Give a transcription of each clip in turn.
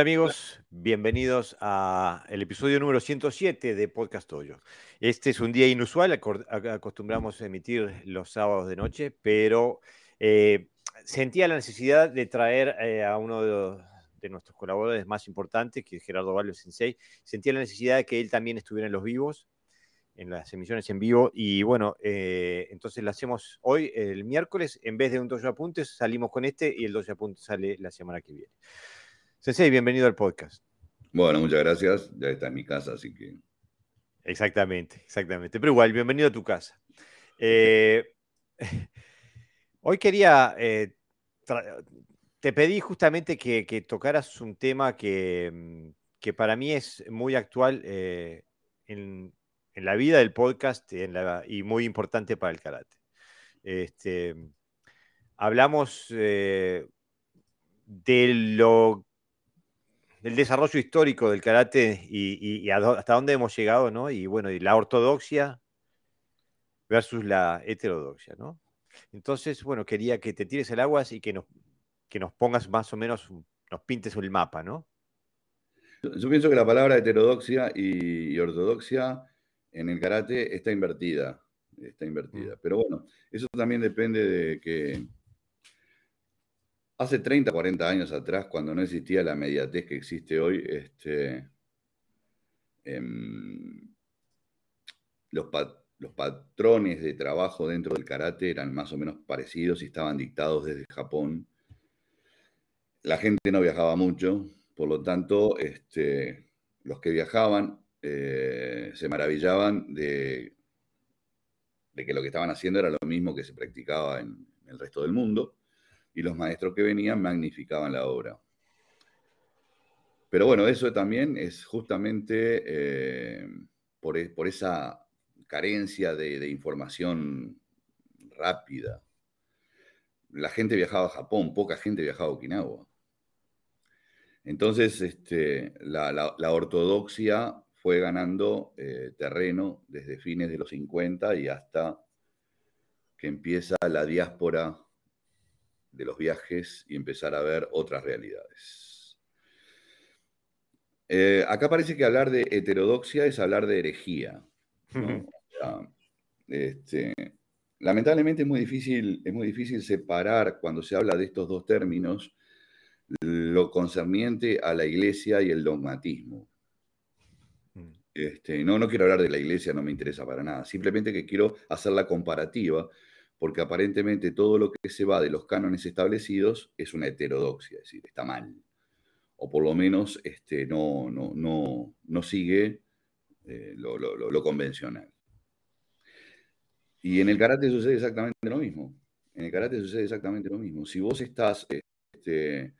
Amigos, bienvenidos a el episodio número 107 de Podcast Hoyo. Este es un día inusual, acostumbramos emitir los sábados de noche, pero eh, sentía la necesidad de traer eh, a uno de, nuestros colaboradores más importantes, que es Gerardo Valio Sensei, sentía la necesidad de que él también estuviera en los vivos, en las emisiones en vivo, y bueno, eh, entonces lo hacemos hoy, el miércoles, en vez de un 12 apuntes, salimos con este y el 12 apuntes sale la semana que viene. Sensei, bienvenido al podcast. Bueno, muchas gracias. Ya está en mi casa, así que. Exactamente, exactamente. Pero igual, bienvenido a tu casa. Eh, hoy quería. Eh, te pedí justamente que, tocaras un tema que, mm, que, para mí es muy actual eh, en, la vida del podcast y muy importante para el karate. Este, hablamos de lo del desarrollo histórico del karate y, hasta dónde hemos llegado, ¿no? Y bueno, y la ortodoxia versus la heterodoxia, ¿no? Entonces, bueno, quería que te tires el agua y que nos, que nos pongas más o menos, nos pintes el mapa, ¿no? Yo pienso que la palabra heterodoxia y, ortodoxia en el karate está invertida, está invertida. Mm. Pero bueno, eso también depende de que Hace 30, 40 años atrás, cuando no existía la mediatez que existe hoy, este, em, los, patrones de trabajo dentro del karate eran más o menos parecidos y estaban dictados desde Japón. La gente no viajaba mucho, por lo tanto, este, los que viajaban eh, se maravillaban de, de, que lo que estaban haciendo era lo mismo que se practicaba en el resto del mundo y los maestros que venían magnificaban la obra. Pero bueno, eso también es justamente eh, por, e, por, esa carencia de, información rápida. La gente viajaba a Japón, poca gente viajaba a Okinawa. Entonces, este, la, ortodoxia fue ganando eh, terreno desde fines de los 50 y hasta que empieza la diáspora de los viajes y empezar a ver otras realidades. Eh, acá parece que hablar de heterodoxia es hablar de herejía. Este, lamentablemente es muy, difícil, es muy difícil separar cuando se habla de estos dos términos lo concerniente a la iglesia y el dogmatismo. Mm. Este, no, no quiero hablar de la iglesia, no me interesa para nada. Simplemente que quiero hacer la comparativa porque aparentemente todo lo que se va de los cánones establecidos es una heterodoxia, es decir, está mal. O por lo menos este, no, no, no, no sigue eh, lo, convencional. Y en el karate sucede exactamente lo mismo. En el karate sucede exactamente lo mismo. Si vos estás, este,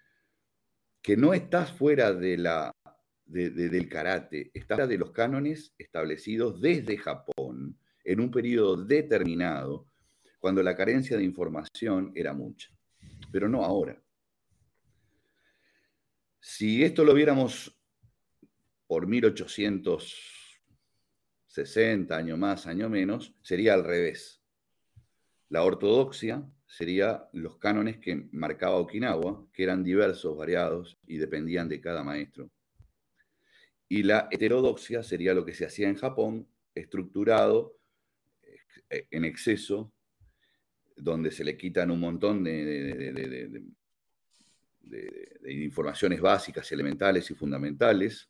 que no estás fuera de la, del karate, estás fuera de los cánones establecidos desde Japón en un periodo determinado, cuando la carencia de información era mucha, pero no ahora. Si esto lo viéramos por 1860, año más, año menos, sería al revés. La ortodoxia sería los cánones que marcaba Okinawa, que eran diversos, variados y dependían de cada maestro. Y la heterodoxia sería lo que se hacía en Japón, estructurado eh, en exceso donde se le quitan un montón de, informaciones básicas, elementales y fundamentales,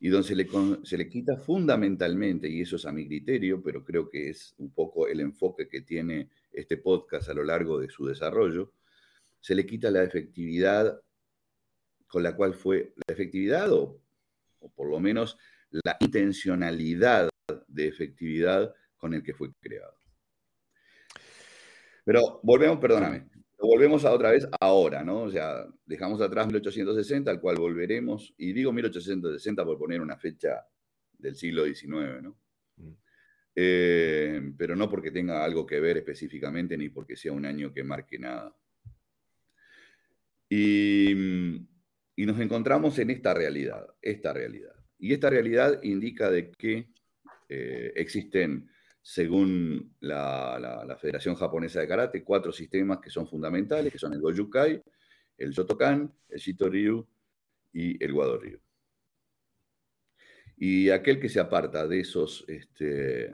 y donde se le, se le quita fundamentalmente, y eso es a mi criterio, pero creo que es un poco el enfoque que tiene este podcast a lo largo de su desarrollo, se le quita la efectividad con la cual fue la efectividad o, o por lo menos la intencionalidad de efectividad con el que fue creado. Pero volvemos, perdóname, volvemos a otra vez ahora, ¿no? O sea, dejamos atrás 1860, al cual volveremos, y digo 1860 por poner una fecha del siglo XIX, ¿no? Mm. Eh, pero no porque tenga algo que ver específicamente, ni porque sea un año que marque nada. Y, nos encontramos en esta realidad, esta realidad. Y esta realidad indica de que eh, existen según la, Federación Japonesa de Karate, cuatro sistemas que son fundamentales, que son el Gojukai, el Shotokan, el Shitoryu y el Wado Ryu. Y aquel que se aparta de esos, este,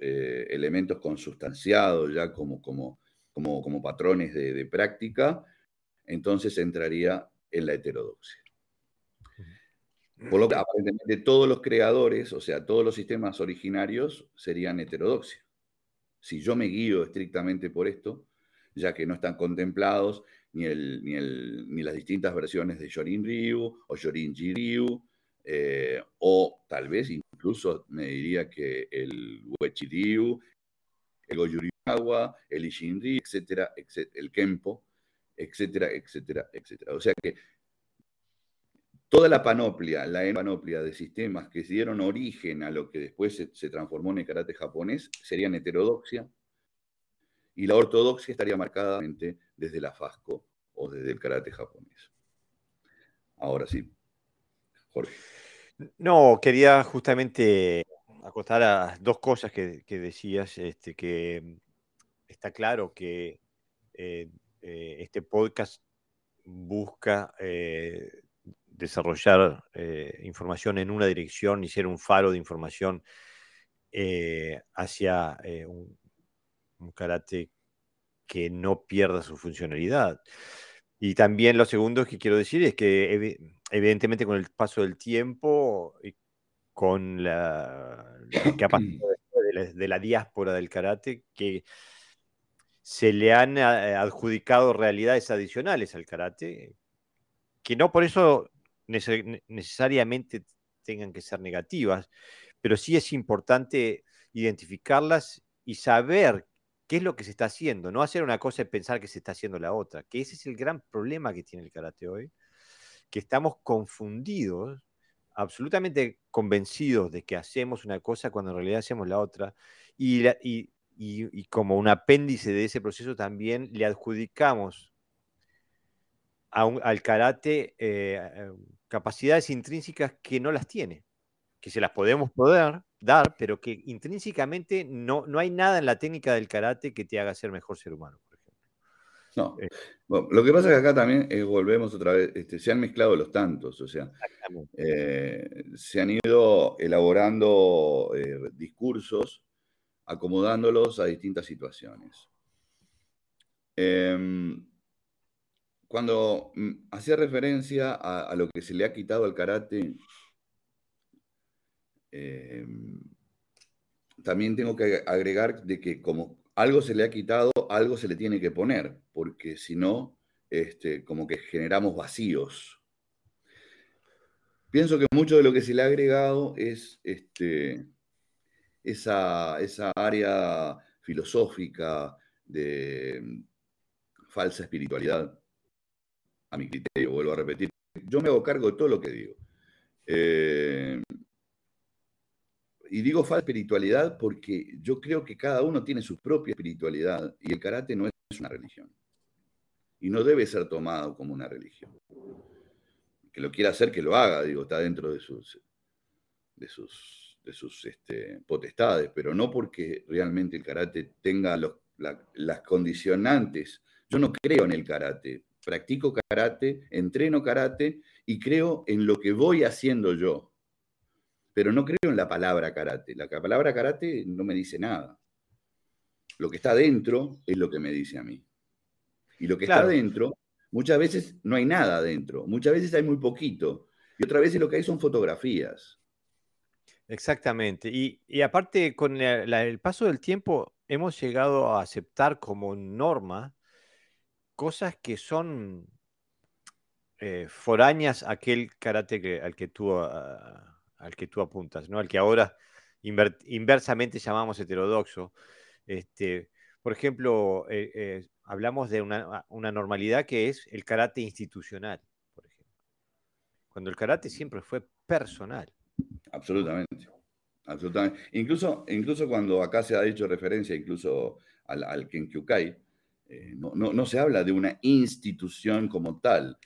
eh, elementos consustanciados ya como patrones de, práctica, entonces entraría en la heterodoxia. Por lo que aparentemente todos los creadores, o sea, todos los sistemas originarios serían heterodoxia. Si yo me guío estrictamente por esto, ya que no están contemplados ni, el, ni, el, ni las distintas versiones de Shorin Ryu o Shorinji Ryu, eh, o tal vez incluso me diría que el Uechi Ryu, el Goyuriawa, el Ishinri, etcétera, etcétera, el Kempo, etcétera, etcétera, etcétera. O sea que toda la panoplia, la panoplia de sistemas que dieron origen a lo que después se, transformó en el karate japonés serían heterodoxia, y la ortodoxia estaría marcada desde la FASCO o desde el karate japonés. Ahora sí, Jorge. No, quería justamente acostar a dos cosas que, decías, este, que está claro que eh, eh, este podcast busca eh, desarrollar información en una dirección y ser un faro de información hacia un, un karate que no pierda su funcionalidad. Y también lo segundo que quiero decir es que evidentemente con el paso del tiempo y con la, que ha pasado de la, diáspora del karate, que se le han eh, adjudicado realidades adicionales al karate, que no por eso necesariamente tengan que ser negativas, pero sí es importante identificarlas y saber qué es lo que se está haciendo, no hacer una cosa y pensar que se está haciendo la otra, que ese es el gran problema que tiene el karate hoy, que estamos confundidos, absolutamente convencidos de que hacemos una cosa cuando en realidad hacemos la otra, y, como un apéndice de ese proceso también le adjudicamos al karate eh, capacidades intrínsecas que no las tiene, que se las podemos poder, dar, pero que intrínsecamente no, no hay nada en la técnica del karate que te haga ser mejor ser humano, por ejemplo. No. Eh. lo que pasa es que acá también eh, volvemos otra vez, este, se han mezclado los tantos, o sea, eh, se han ido elaborando discursos, acomodándolos a distintas situaciones. Em, cuando mm, hacía referencia a, lo que se le ha quitado al karate, Em, también tengo que agregar de que como algo se le ha quitado, algo se le tiene que poner, porque si no, este, como que generamos vacíos. Pienso que mucho de lo que se le ha agregado es este, esa, esa área filosófica de em, falsa espiritualidad, a mi criterio, vuelvo a repetir. Yo me hago cargo de todo lo que digo. Eh, y digo falsa espiritualidad porque yo creo que cada uno tiene su propia espiritualidad y el karate no es una religión. Y no debe ser tomado como una religión. Que lo quiera hacer, que lo haga, digo, está dentro de sus, de sus, de sus este, potestades, pero no porque realmente el karate tenga las condicionantes. Yo no creo en el karate, practico karate, entreno karate y creo en lo que voy haciendo yo pero no creo en la palabra karate. La palabra karate no me dice nada. Lo que está dentro es lo que me dice a mí. Y lo que está dentro, muchas veces no hay nada dentro, muchas veces hay muy poquito. Y otras veces lo que hay son fotografías. Exactamente. Y, aparte, con el, paso del tiempo, hemos llegado a aceptar como norma cosas que son eh, a aquel karate al que tú al que tú apuntas, ¿no? Al que ahora inversamente llamamos heterodoxo. Este, por ejemplo, eh, eh, hablamos de una, normalidad que es el karate institucional, por ejemplo. Cuando el karate siempre fue personal. Absolutamente. Absolutamente. Incluso, incluso cuando acá se ha hecho referencia incluso al, al Kenkyukai, eh, no, no, se habla de una institución como tal,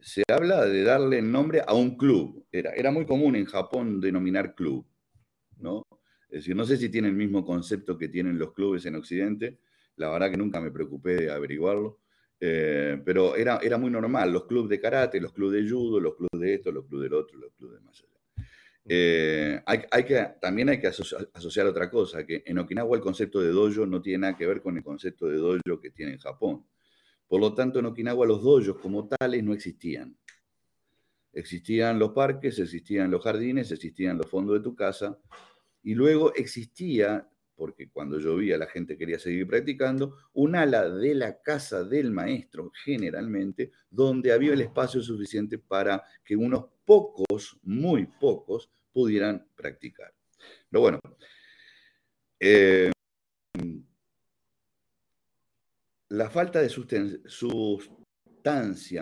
se habla de darle nombre a un club. Era, era muy común en Japón denominar club, ¿no? Es decir, no sé si tiene el mismo concepto que tienen los clubes en Occidente, la verdad que nunca me preocupé de averiguarlo, Eh, pero era, era muy normal, los clubes de karate, los clubes de judo, los clubes de esto, los clubes del otro, los clubes de más allá. Eh, hay, que, también hay que asociar, otra cosa, que en Okinawa el concepto de dojo no tiene nada que ver con el concepto de dojo que tiene en Japón. Por lo tanto, en Okinawa los dojos como tales no existían. Existían los parques, existían los jardines, existían los fondos de tu casa, y luego existía, porque cuando llovía la gente quería seguir practicando, un ala de la casa del maestro, generalmente, donde había el espacio suficiente para que unos pocos, muy pocos, pudieran practicar. Pero bueno, eh, la falta de sustancia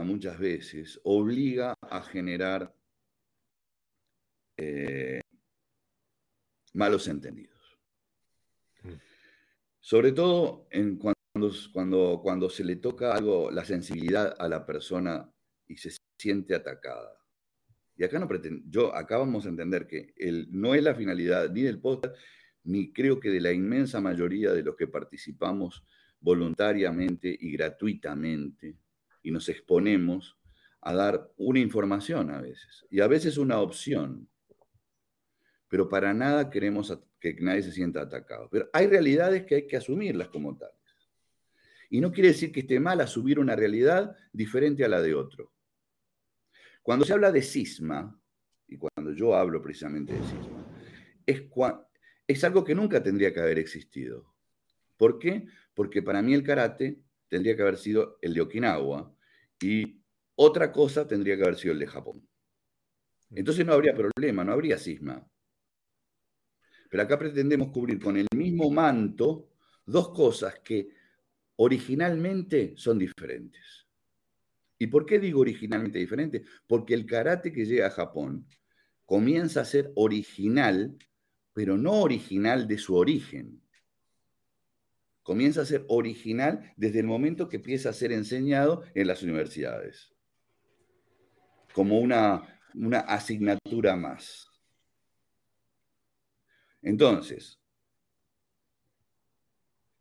muchas veces obliga a generar eh, malos entendidos. Mm. Sobre todo en cuando, cuando, cuando se le toca algo, la sensibilidad a la persona y se siente atacada. Y acá no pretendo, yo acá vamos a entender que el, no es la finalidad ni del podcast, ni creo que de la inmensa mayoría de los que participamos voluntariamente y gratuitamente y nos exponemos a dar una información a veces y a veces una opción. Pero para nada queremos que nadie se sienta atacado. Pero hay realidades que hay que asumirlas como tales. Y no quiere decir que esté mal asumir una realidad diferente a la de otro. Cuando se habla de cisma, y cuando yo hablo precisamente de cisma, es, es algo que nunca tendría que haber existido. ¿Por qué? Porque para mí el karate tendría que haber sido el de Okinawa y otra cosa tendría que haber sido el de Japón. Entonces no habría problema, no habría cisma. Pero acá pretendemos cubrir con el mismo manto dos cosas que originalmente son diferentes. ¿Y por qué digo originalmente diferente? Porque el karate que llega a Japón comienza a ser original, pero no original de su origen. Comienza a ser original desde el momento que empieza a ser enseñado en las universidades, como una, una asignatura más. Entonces,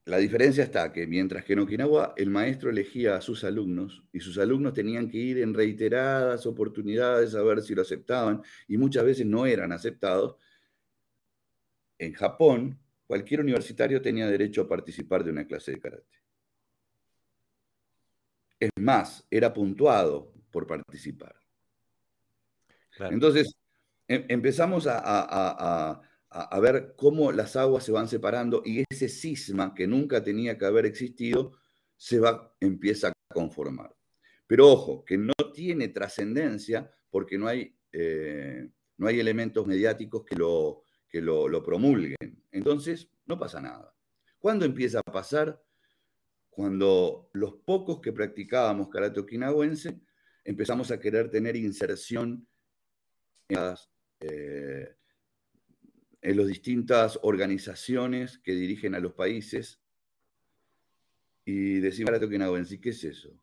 la diferencia está que mientras que en Okinawa el maestro elegía a sus alumnos y sus alumnos tenían que ir en reiteradas oportunidades a ver si lo aceptaban y muchas veces no eran aceptados, en Japón cualquier universitario tenía derecho a participar de una clase de karate. Es más, era puntuado por participar. Entonces, em, empezamos a a, ver cómo las aguas se van separando y ese cisma que nunca tenía que haber existido se va, empieza a conformar. Pero ojo, que no tiene trascendencia porque no hay, eh, no hay elementos mediáticos que, lo, que lo, lo promulguen. Entonces, no pasa nada. ¿Cuándo empieza a pasar? Cuando los pocos que practicábamos karate okinawense empezamos a querer tener inserción en las, eh, en las distintas organizaciones que dirigen a los países y decimos, ahora sí, ¿qué es eso?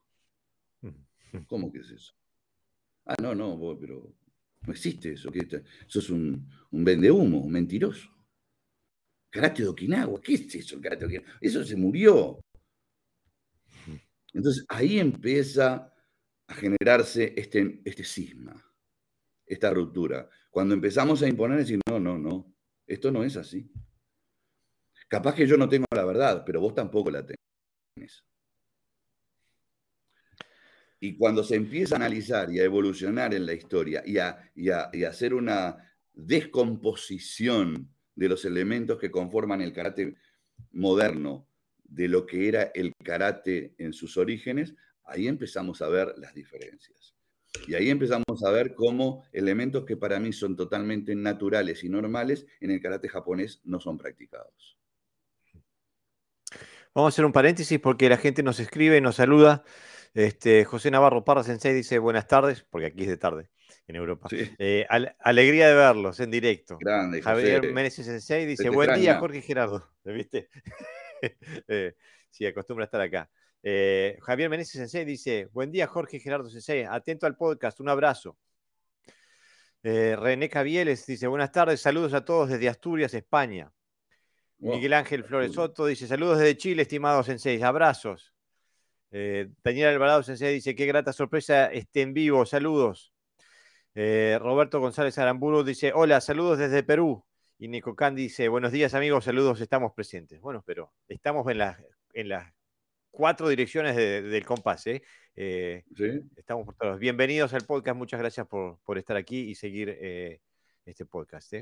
¿Cómo que es eso? Ah, no, no, pero no existe eso. Eso es un, un vende humo, un mentiroso. Karate de Okinawa, ¿qué es eso el karate de Okinawa? Eso se murió. Entonces ahí empieza a generarse este, este cisma, esta ruptura. Cuando empezamos a imponer, decir, no, no, no, esto no es así. Capaz que yo no tengo la verdad, pero vos tampoco la tenés. Y cuando se empieza a analizar y a evolucionar en la historia y a, hacer una descomposición de los elementos que conforman el karate moderno, de lo que era el karate en sus orígenes, ahí empezamos a ver las diferencias. Y ahí empezamos a ver cómo elementos que para mí son totalmente naturales y normales en el karate japonés no son practicados. Vamos a hacer un paréntesis porque la gente nos escribe y nos saluda. Este, José Navarro Parra Sensei dice buenas tardes, porque aquí es de tarde en Europa. Eh, alegría de verlos en directo. Grande, Javier Meneses Sensei dice buen día, Jorge Gerardo. ¿Viste? eh, sí, acostumbra a estar acá. Eh, Javier Meneses Sensei dice: Buen día, Jorge Gerardo Sensei. Atento al podcast, un abrazo. Eh, René Cavieles dice: Buenas tardes, saludos a todos desde Asturias, España. Miguel Ángel Flores Soto dice: Saludos desde Chile, estimados Sensei, abrazos. Eh, Daniel Alvarado Sensei dice, qué grata sorpresa, esté en vivo, saludos. Eh, Roberto González Aramburu dice, hola, saludos desde Perú. Y Nico Candy dice, buenos días amigos, saludos, estamos presentes. Bueno, pero estamos en las, en las cuatro direcciones del compás. ¿eh? ¿eh? ¿Sí? Estamos por todos. Bienvenidos al podcast, muchas gracias por, por estar aquí y seguir eh, este podcast.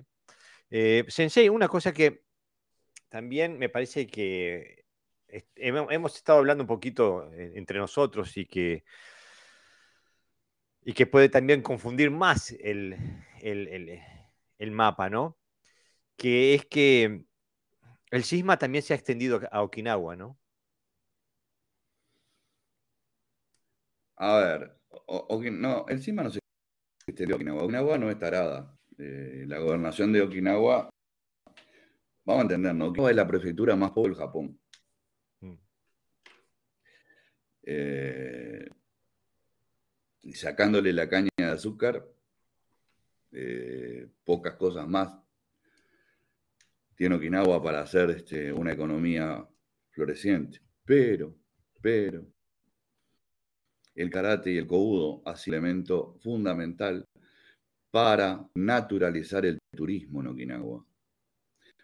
Sensei, una cosa que también me parece que hemos estado hablando un poquito entre nosotros y que y que puede también confundir más el, mapa, ¿no? Que es que el sisma también se ha extendido a Okinawa, ¿no? A ver, no, el sisma no se a Okinawa. Okinawa no es tarada. Eh, la gobernación de Okinawa, vamos a entender, ¿no? Okinawa es la prefectura más pobre del Japón. Mm. Eh, sacándole la caña de azúcar, eh, pocas cosas más tiene Okinawa para hacer este, una economía floreciente. Pero, pero, el karate y el kobudo ha sido elemento fundamental para naturalizar el turismo en Okinawa.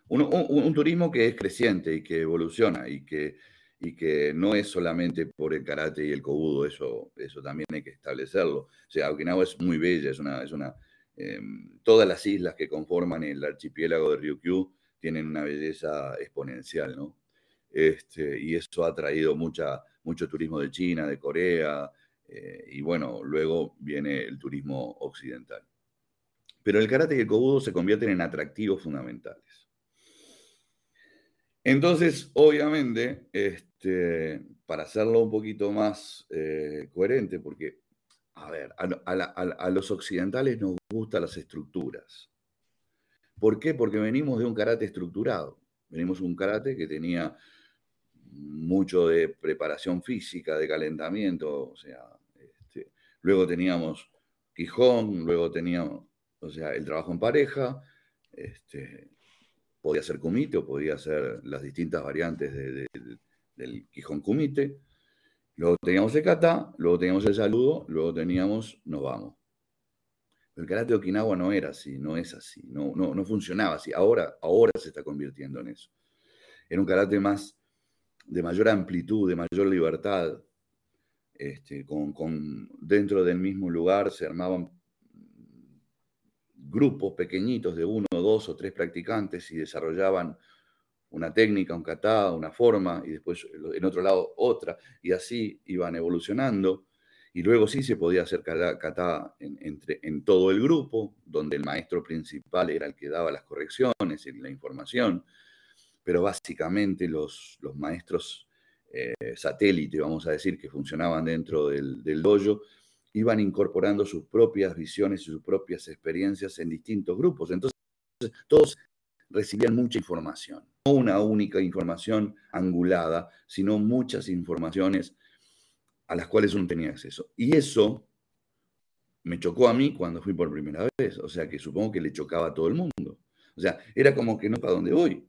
un, turismo que es creciente y que evoluciona y que y que no es solamente por el karate y el kobudo, eso, eso también hay que establecerlo. O Okinawa es muy bella, es una, es una em, todas las islas que conforman el archipiélago de Ryukyu tienen una belleza exponencial, ¿no? Este, y eso ha traído mucha, mucho turismo de China, de Corea, eh, y bueno, luego viene el turismo occidental. Pero el karate y el kobudo se convierten en atractivos fundamentales. Entonces, obviamente, este, para hacerlo un poquito más eh, coherente, porque, a ver, a, los occidentales nos gustan las estructuras. ¿Por qué? Porque venimos de un karate estructurado. Venimos de un karate que tenía mucho de preparación física, de calentamiento, o sea, este, luego teníamos Quijón, luego teníamos, o sea, el trabajo en pareja, este, podía ser kumite o podía ser las distintas variantes del Quijón kumite. Luego teníamos el kata, luego teníamos el saludo, luego teníamos nos vamos. el karate de Okinawa no era así, no es así, no, no, no funcionaba así. Ahora, ahora se está convirtiendo en eso. Era un karate más de mayor amplitud, de mayor libertad. Este, con, con, dentro del mismo lugar se armaban grupos pequeñitos de uno, dos o tres practicantes y desarrollaban una técnica, un kata, una forma, y después en otro lado otra, y así iban evolucionando. Y luego sí se podía hacer kata en, entre, en todo el grupo, donde el maestro principal era el que daba las correcciones y la información, pero básicamente los, maestros eh, satélite, vamos a decir, que funcionaban dentro del, del dojo, iban incorporando sus propias visiones y sus propias experiencias en distintos grupos. Entonces, todos recibían mucha información, no una única información angulada, sino muchas informaciones a las cuales uno tenía acceso. Y eso me chocó a mí cuando fui por primera vez, o sea que supongo que le chocaba a todo el mundo. O sea, era como que no para dónde voy.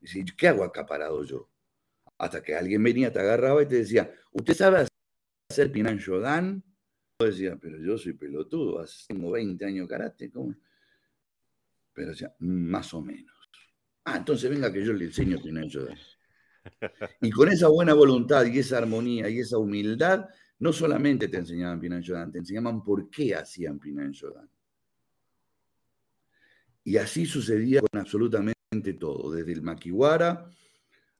Y ¿qué hago acá parado yo? Hasta que alguien venía, te agarraba y te decía, ¿usted sabe hacer Pinan Shodan. Yo decía, pero yo soy pelotudo, tengo 20 años karate, ¿cómo? Pero decía, más o menos. Ah, entonces venga que yo le enseño Pinan Shodan. Y con esa buena voluntad y esa armonía y esa humildad, no solamente te enseñaban Pinan Shodan, te enseñaban por qué hacían Pinan Shodan. Y así sucedía con absolutamente todo, desde el makiwara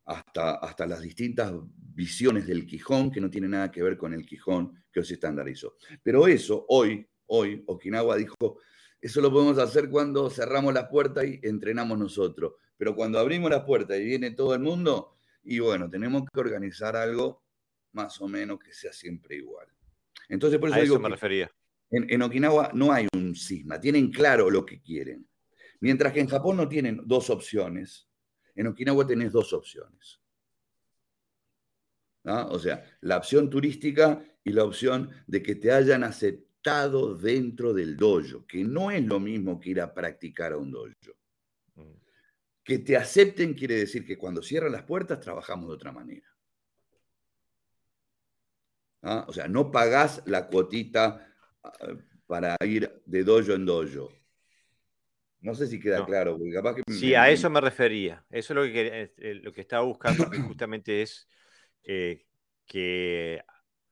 hasta, hasta las distintas visiones del Quijón, que no tiene nada que ver con el Quijón que hoy se estandarizó. Pero eso, hoy, hoy, Okinawa dijo, eso lo podemos hacer cuando cerramos las puertas y entrenamos nosotros. Pero cuando abrimos las puertas y viene todo el mundo, y bueno, tenemos que organizar algo más o menos que sea siempre igual. Entonces, por eso, A eso me refería. En, en, Okinawa no hay un cisma, tienen claro lo que quieren. Mientras que en Japón no tienen dos opciones, en Okinawa tenés dos opciones. O sea, la opción turística y la opción de que te hayan aceptado dentro del dojo, que no es lo mismo que ir a practicar a un dojo. Mm. Que te acepten quiere decir que cuando cierran las puertas trabajamos de otra manera. ¿ah? O sea, no pagás la cuotita ah, para ir de dojo en dojo. No sé si queda claro, porque capaz que... Sí, a eso me refería. Eso es lo que, eh, lo que estaba buscando, que justamente es eh, que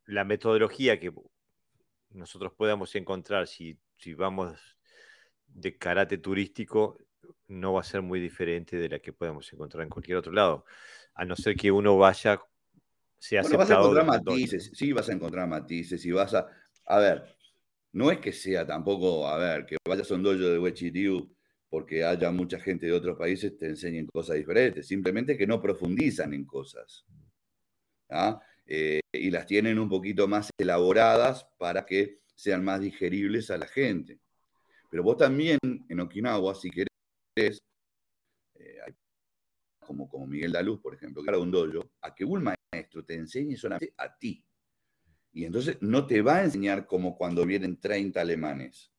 la metodología que nosotros podamos encontrar si, si vamos de karate turístico no va a ser muy diferente de la que podemos encontrar en cualquier otro lado, a no ser que uno vaya, sea bueno, vas a encontrar matices, sí vas a encontrar matices y vas a... A ver, no es que sea tampoco, a ver, que vayas a un dojo de Wechiriu porque haya mucha gente de otros países te enseñen cosas diferentes, simplemente que no profundizan en cosas. ¿ah? Eh, y las tienen un poquito más elaboradas para que sean más digeribles a la gente. Pero vos también en Okinawa, si querés, eh, como, como Miguel Daluz, por ejemplo, que era un dojo, a que un maestro te enseñe solamente a ti. Y entonces no te va a enseñar como cuando vienen 30 alemanes.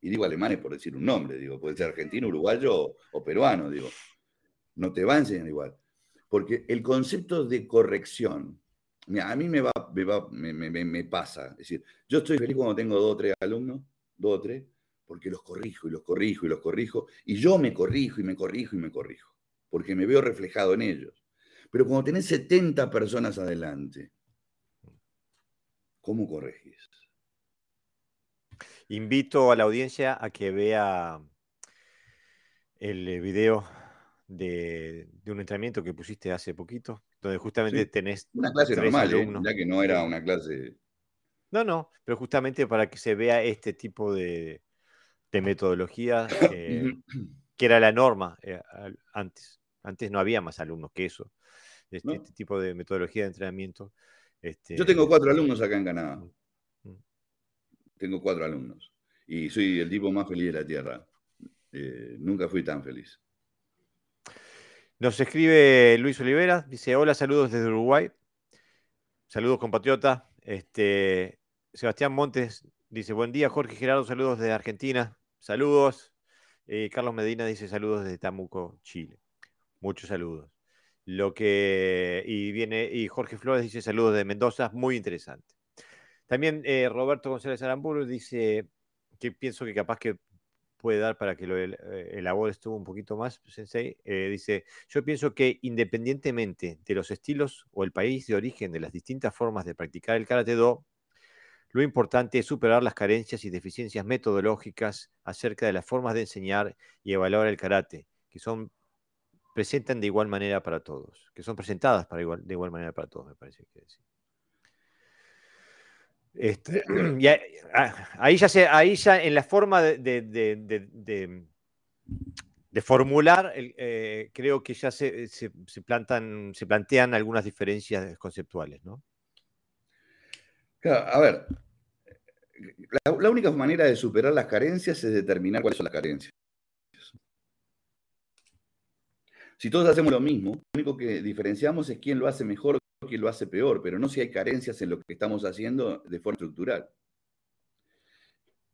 Y digo alemanes por decir un nombre, digo, puede ser argentino, uruguayo o, peruano, digo. No te va a enseñar igual. Porque el concepto de corrección, a mí me, va, me, me, me, pasa. Es decir, yo estoy feliz cuando tengo dos o tres alumnos, dos o tres, porque los corrijo y los corrijo y los corrijo, y yo me corrijo y me corrijo y me corrijo, porque me veo reflejado en ellos. Pero cuando tenés 70 personas adelante, ¿cómo corregís? Invito a la audiencia a que vea el eh, video de, un entrenamiento que pusiste hace poquito, donde justamente tenés... Una clase normal, ¿eh? ya que no era una clase... No, no, pero justamente para que se vea este tipo de, de metodología eh, que era la norma eh, antes. Antes no había más alumnos que eso. Este, este, tipo de metodología de entrenamiento. Este, Yo tengo cuatro alumnos acá en Canadá. Tengo cuatro alumnos. Y soy el tipo más feliz de la Tierra. Eh, nunca fui tan feliz. Nos escribe Luis Olivera, dice, hola, saludos desde Uruguay. Saludos, compatriota. Este, Sebastián Montes dice, buen día, Jorge Gerardo, saludos desde Argentina. Saludos. Eh, Carlos Medina dice saludos desde Tamuco, Chile. Muchos saludos. Lo que. Y viene. Y Jorge Flores dice saludos de Mendoza, muy interesante. También eh, Roberto González Aramburu dice que pienso que capaz que puede dar para que lo eh, elabore estuvo un poquito más, Sensei. dice: Yo pienso que independientemente de los estilos o el país de origen de las distintas formas de practicar el Karate Do, lo importante es superar las carencias y deficiencias metodológicas acerca de las formas de enseñar y evaluar el karate, que son presentan de igual manera para todos, que son presentadas para igual, de igual manera para todos, me parece que decir. Este, ahí, ya se, ahí ya en la forma de, formular, eh, creo que ya se, se plantean algunas diferencias conceptuales, ¿no? a ver, la, única manera de superar las carencias es determinar cuáles son las carencias. Si todos hacemos lo mismo, lo único que diferenciamos es quién lo hace mejor quién lo hace peor, pero no si hay carencias en lo que estamos haciendo de forma estructural.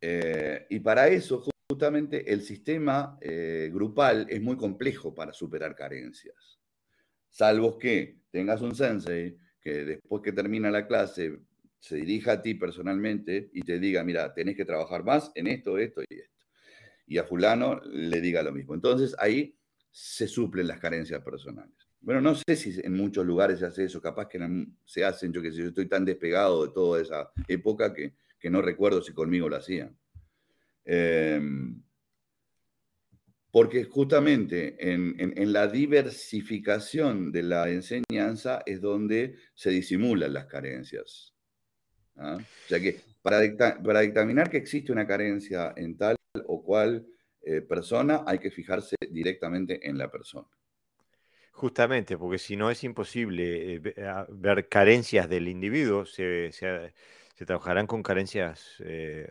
Eh, y para eso, justamente, el sistema eh, grupal es muy complejo para superar carencias. Salvo que tengas un sensei que después que termina la clase se dirija a ti personalmente y te diga, mira, tenés que trabajar más en esto, esto y esto. Y a fulano le diga lo mismo. Entonces ahí se suplen las carencias personales. Bueno, no sé si en muchos lugares se hace eso, capaz que se hacen, yo que sé, yo estoy tan despegado de toda esa época que, no recuerdo si conmigo lo hacían. Em, porque justamente en, la diversificación de la enseñanza es donde se disimulan las carencias. ¿ah? O sea que para, dictaminar que existe una carencia en tal o cual eh, persona, hay que fijarse directamente en la persona. Justamente, porque si no es imposible eh, ah, ver carencias del individuo, se, trabajarán con carencias eh,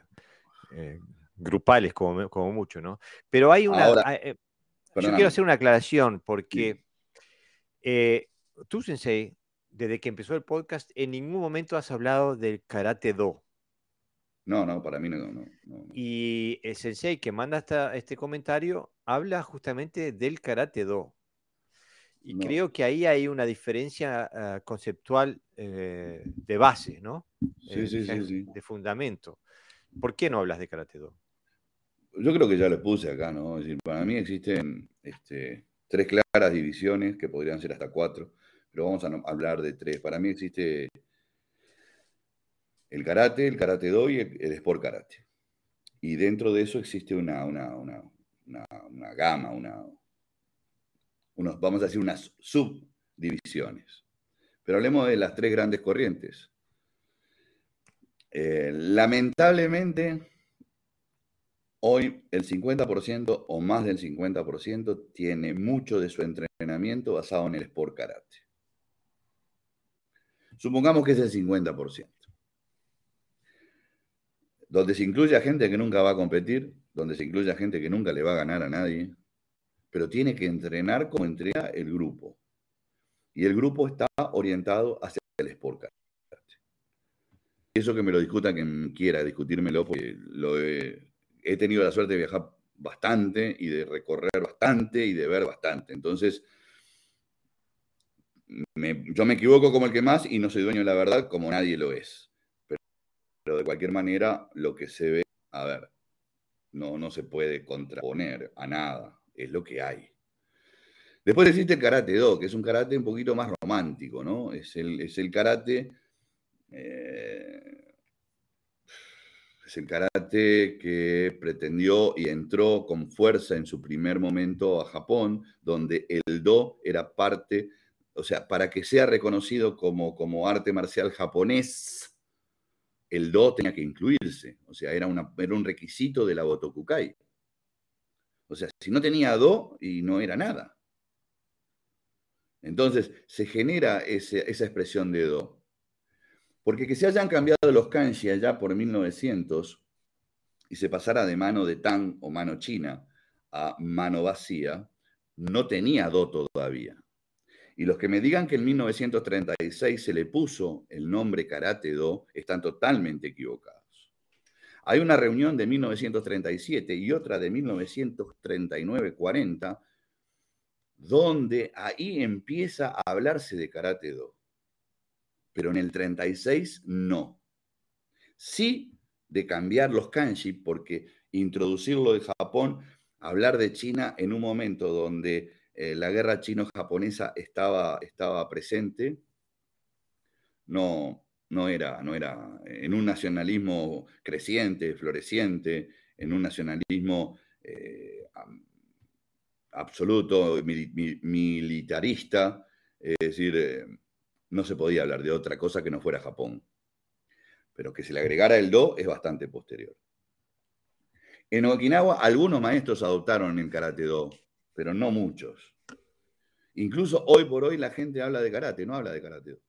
grupales como, como, mucho, ¿no? Pero hay una... yo quiero hacer una aclaración porque tú, Sensei, desde que empezó el podcast, en ningún momento has hablado del karate do. No, no, para mí no. Y el sensei que manda este comentario habla justamente del karate do. Y creo que ahí hay una diferencia ah, conceptual eh, de base, ¿no? Sí, Eh, sí, sí, de- sí. De fundamento. ¿Por qué no hablas de Karate Do? Yo creo que ya lo puse acá, ¿no? Es decir, para mí existen este, tres claras divisiones, que podrían ser hasta cuatro, pero vamos a hablar de tres. Para mí existe el karate, el karate do y el, el sport karate. Y dentro de eso existe una, una, una, una gama, una, unos, vamos a decir, unas subdivisiones. Pero hablemos de las tres grandes corrientes. Eh, lamentablemente, hoy el 50% o más del 50% tiene mucho de su entrenamiento basado en el sport karate. Supongamos que es el 50%. Donde se incluye a gente que nunca va a competir, donde se incluye a gente que nunca le va a ganar a nadie, pero tiene que entrenar como entrena el grupo. Y el grupo está orientado hacia el sport karate. Eso que me lo discuta quien quiera discutírmelo, porque lo he, tenido la suerte de viajar bastante y de recorrer bastante y de ver bastante. Entonces, yo me equivoco como el que más y no soy dueño de la verdad como nadie lo es. Pero, pero de cualquier manera, lo que se ve, a ver, no, no se puede contraponer a nada, es lo que hay. Después existe el karate do, que es un karate un poquito más romántico, ¿no? Es el, es el karate. eh, es el karate que pretendió y entró con fuerza en su primer momento a Japón, donde el do era parte, o sea, para que sea reconocido como, como arte marcial japonés, el do tenía que incluirse, o sea, era, una, era un requisito de la Botokukai. O sea, si no tenía do, y no era nada. Entonces, se genera esa expresión de do. Porque que se hayan cambiado los kanji allá por 1900 y se pasara de mano de tan o mano china a mano vacía, no tenía do todavía. Y los que me digan que en 1936 se le puso el nombre karate do están totalmente equivocados. Hay una reunión de 1937 y otra de 1939-40 donde ahí empieza a hablarse de karate do. Pero en el 36 no. Sí de cambiar los kanji, porque introducirlo de Japón, hablar de China en un momento donde eh, la guerra chino-japonesa estaba, estaba presente, no, no, era, no era en un nacionalismo creciente, floreciente, en un nacionalismo eh, absoluto, mil- mil- militarista, es decir, eh, no se podía hablar de otra cosa que no fuera Japón. Pero que se le agregara el do es bastante posterior. En Okinawa algunos maestros adoptaron el karate do, pero no muchos. Incluso hoy por hoy la gente habla de karate, no habla de karate do.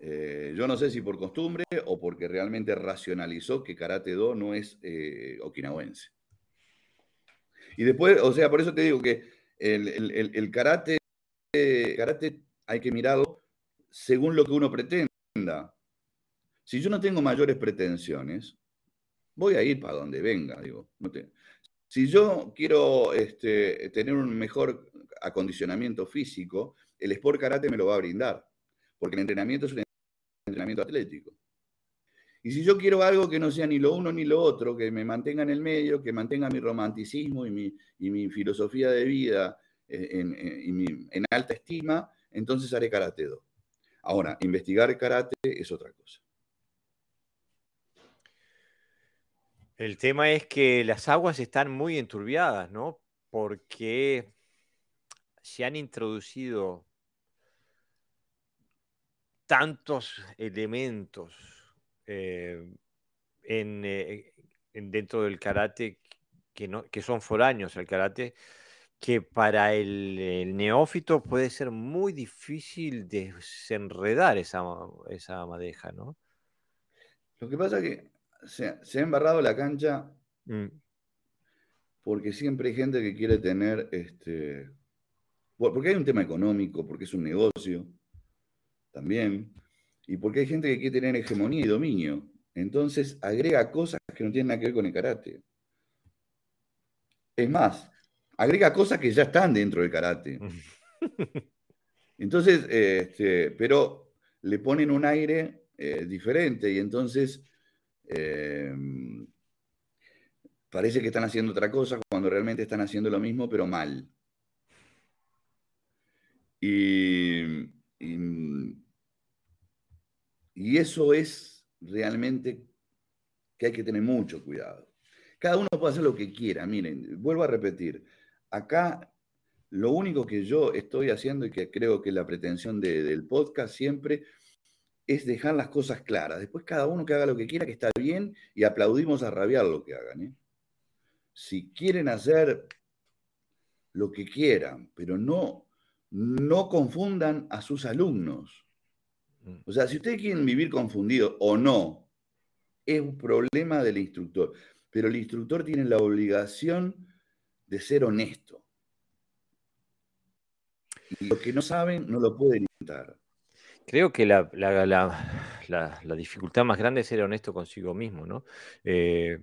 Eh, yo no sé si por costumbre o porque realmente racionalizó que karate do no es eh, okinawense. Y después, o sea, por eso te digo que el, karate, karate hay que mirarlo según lo que uno pretenda. Si yo no tengo mayores pretensiones, voy a ir para donde venga, digo. si yo quiero este, tener un mejor acondicionamiento físico, el Sport Karate me lo va a brindar, porque el entrenamiento es un entrenamiento atlético. Y si yo quiero algo que no sea ni lo uno ni lo otro, que me mantenga en el medio, que mantenga mi romanticismo y mi, y mi filosofía de vida eh, en, mi- en alta estima, entonces haré karate do. Ahora, investigar karate es otra cosa. El tema es que las aguas están muy enturbiadas, ¿no? Porque se han introducido tantos elementos eh, en, eh, en- dentro del karate que, no, que son foráneos. Al karate, que para el, el neófito puede ser muy difícil desenredar esa, esa madeja, ¿no? Lo que pasa es que se, se ha embarrado la cancha Mm, porque siempre hay gente que quiere tener, este, porque hay un tema económico, porque es un negocio también, y porque hay gente que quiere tener hegemonía y dominio. Entonces agrega cosas que no tienen nada que ver con el karate. Es más, agrega cosas que ya están dentro del karate. Entonces, este, pero le ponen un aire eh, diferente y entonces eh, parece que están haciendo otra cosa cuando realmente están haciendo lo mismo, pero mal. Y, y eso es realmente que hay que tener mucho cuidado. Cada uno puede hacer lo que quiera. Miren, vuelvo a repetir, acá lo único que yo estoy haciendo y que creo que la pretensión del podcast siempre es dejar las cosas claras. Después cada uno que haga lo que quiera, que está bien, y aplaudimos a rabiar lo que hagan. ¿eh? Si quieren hacer lo que quieran, pero no, no confundan a sus alumnos. Mm. O sea, si ustedes quieren vivir confundidos o no, es un problema del instructor. Pero el instructor tiene la obligación de ser honesto. Y lo que no saben no lo pueden intentar. Creo que la, dificultad más grande es ser honesto consigo mismo, ¿no? Eh,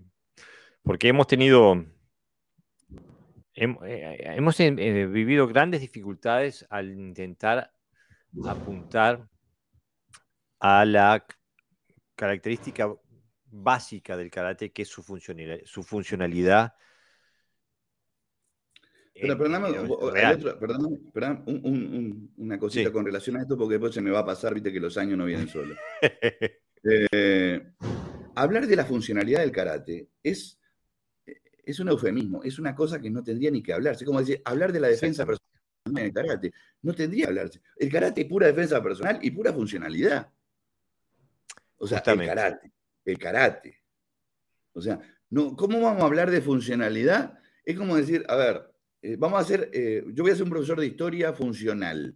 porque hemos tenido, eh, hemos eh, vivido grandes dificultades al intentar apuntar a la característica básica del karate, que es su funcionalidad, su funcionalidad pero perdóname, una cosita con relación a esto, porque después se me va a pasar, viste que los años no vienen solos. Eh, hablar de la funcionalidad del karate es, es un eufemismo, es una cosa que no tendría ni que hablarse. Como decir, hablar de la defensa personal en el karate, no tendría que hablarse. El karate es pura defensa personal y pura funcionalidad. O sea, el karate, el karate. O sea, no, ¿cómo vamos a hablar de funcionalidad? Es como decir, a ver, eh, vamos a hacer, eh, yo voy a ser un profesor de historia funcional.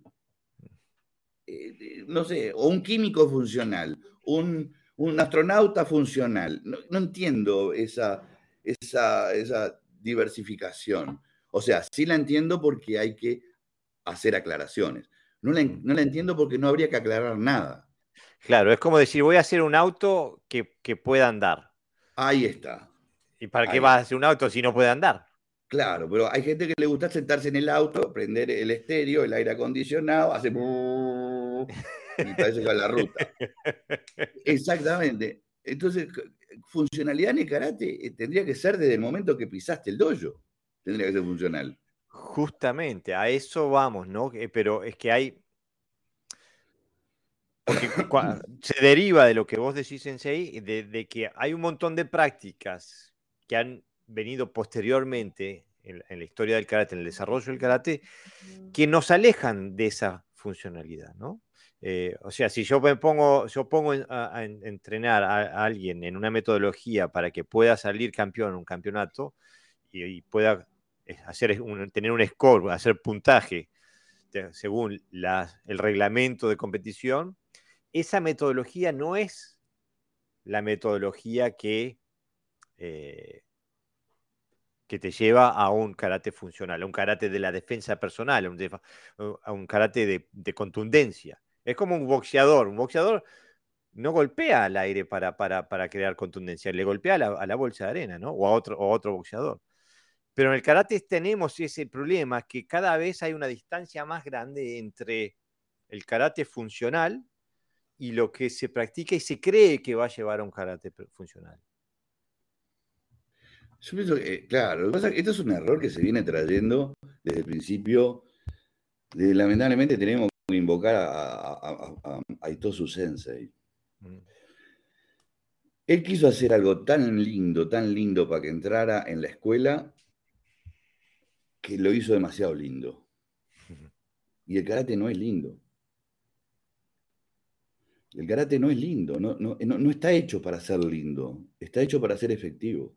Eh, no sé, o un químico funcional, un, astronauta funcional. No, entiendo esa, esa, diversificación. O sea, sí la entiendo porque hay que hacer aclaraciones. No la, no la, entiendo porque no habría que aclarar nada. Claro, es como decir, voy a hacer un auto que, pueda andar. Ahí está. ¿Y para qué vas a hacer un auto si no puede andar? Claro, pero hay gente que le gusta sentarse en el auto, prender el estéreo, el aire acondicionado, hace... y parece que va la ruta. Exactamente. Entonces, funcionalidad en el karate eh, tendría que ser desde el momento que pisaste el dojo. Tendría que ser funcional. Justamente, a eso vamos, ¿no? Pero es que hay... Porque se deriva de lo que vos decís, Sensei, de, de que hay un montón de prácticas que han venido posteriormente en, la historia del karate, en el desarrollo del karate, que nos alejan de esa funcionalidad, ¿no? Eh, o sea, si yo me pongo, yo pongo a, entrenar a, alguien en una metodología para que pueda salir campeón en un campeonato y, pueda eh, hacer tener un score, hacer puntaje según el reglamento de competición, esa metodología no es la metodología que eh, que te lleva a un karate funcional, a un karate de la defensa personal, a un, karate de, contundencia. Es como un boxeador. Un boxeador no golpea al aire para, para, crear contundencia, le golpea a la, bolsa de arena, ¿no? O a otro, o otro boxeador. Pero en el karate tenemos ese problema que cada vez hay una distancia más grande entre el karate funcional y lo que se practica y se cree que va a llevar a un karate funcional. Yo pienso que, claro, esto es un error que se viene trayendo desde el principio. lamentablemente tenemos que invocar a, a, a, Itosu Sensei. Mm. Él quiso hacer algo tan lindo, tan lindo para que entrara en la escuela, que lo hizo demasiado lindo. Y el karate no es lindo. El karate no es lindo, no, no, no está hecho para ser lindo, está hecho para ser efectivo.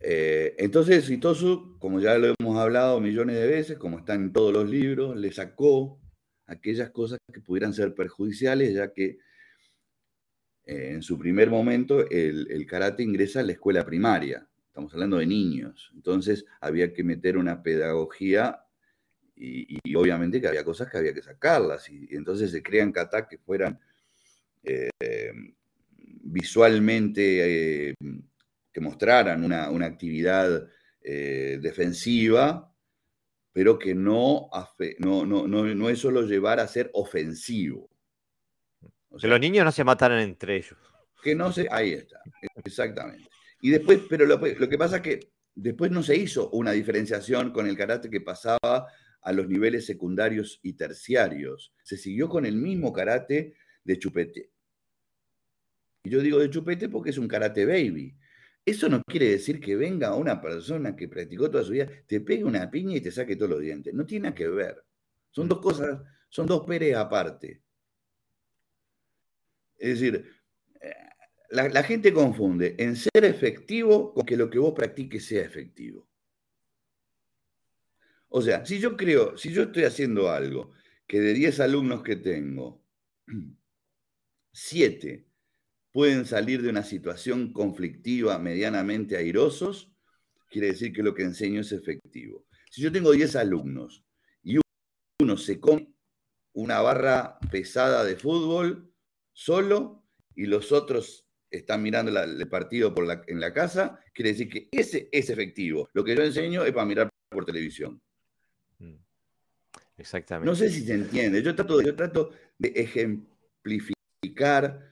Eh, entonces, Itosu, como ya lo hemos hablado millones de veces, como está en todos los libros, le sacó aquellas cosas que pudieran ser perjudiciales, ya que eh, en su primer momento el, karate ingresa a la escuela primaria. Estamos hablando de niños. Entonces había que meter una pedagogía y, obviamente que había cosas que había que sacarlas. Y, entonces se crean katas que fueran eh, visualmente que mostraran una, actividad eh, defensiva, pero que no, no, no, no, es solo llevar a ser ofensivo. que los niños no se mataran entre ellos. Que no se, ahí está, exactamente. Y después, pero lo, lo que pasa es que después no se hizo una diferenciación con el karate que pasaba a los niveles secundarios y terciarios. Se siguió con el mismo karate de chupete. Y yo digo de chupete porque es un karate baby. Eso no quiere decir que venga una persona que practicó toda su vida, te pegue una piña y te saque todos los dientes. No tiene que ver. Son dos cosas, son dos peres aparte. Es decir, eh, la, la, gente confunde en ser efectivo con que lo que vos practiques sea efectivo. O sea, si yo creo, si yo estoy haciendo algo que de 10 alumnos que tengo, 7 pueden salir de una situación conflictiva medianamente airosos, quiere decir que lo que enseño es efectivo. Si yo tengo 10 alumnos y uno se come una barra pesada de fútbol solo y los otros están mirando el partido en la casa, quiere decir que ese es efectivo. Lo que yo enseño es para mirar por televisión. Exactamente. No sé si se entiende. Yo trato, yo trato de ejemplificar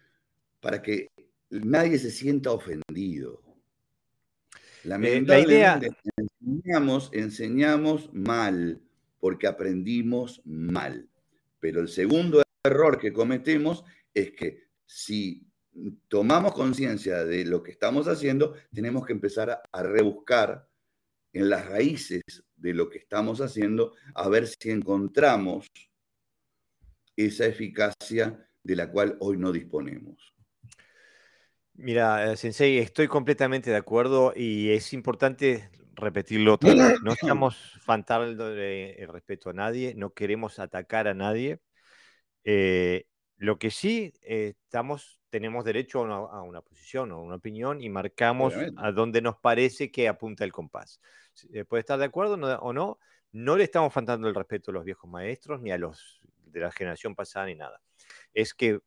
para que nadie se sienta ofendido. Eh, la idea... enseñamos, enseñamos mal porque aprendimos mal. Pero el segundo error que cometemos es que si tomamos conciencia de lo que estamos haciendo, tenemos que empezar a rebuscar en las raíces de lo que estamos haciendo, a ver si encontramos esa eficacia de la cual hoy no disponemos. Mira, eh, Sensei, estoy completamente de acuerdo y es importante repetirlo otra vez. No estamos faltando el respeto a nadie, no queremos atacar a nadie. Eh, lo que sí eh, estamos, tenemos derecho a una, posición o una opinión y marcamos a dónde nos parece que apunta el compás. Puede estar de acuerdo o no, no le estamos faltando el respeto a los viejos maestros ni a los de la generación pasada ni nada. Es que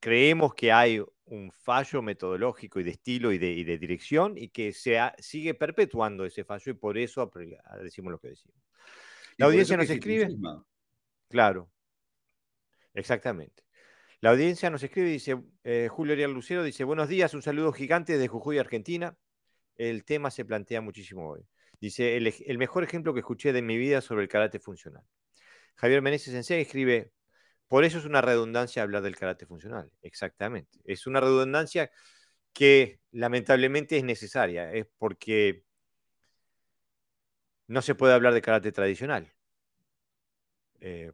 creemos que hay un fallo metodológico y de estilo y de, dirección y que se sigue perpetuando ese fallo y por eso decimos lo que decimos. La audiencia nos escribe. Claro, exactamente. La audiencia nos escribe, dice eh, Julio Ariel Lucero, dice, buenos días, un saludo gigante desde Jujuy, Argentina. El tema se plantea muchísimo hoy. Dice, el, el mejor ejemplo que escuché de mi vida sobre el karate funcional. Javier Meneses Sensei escribe, por eso es una redundancia hablar del carácter funcional, exactamente. Es una redundancia que lamentablemente es necesaria, es porque no se puede hablar de carácter tradicional. Eh,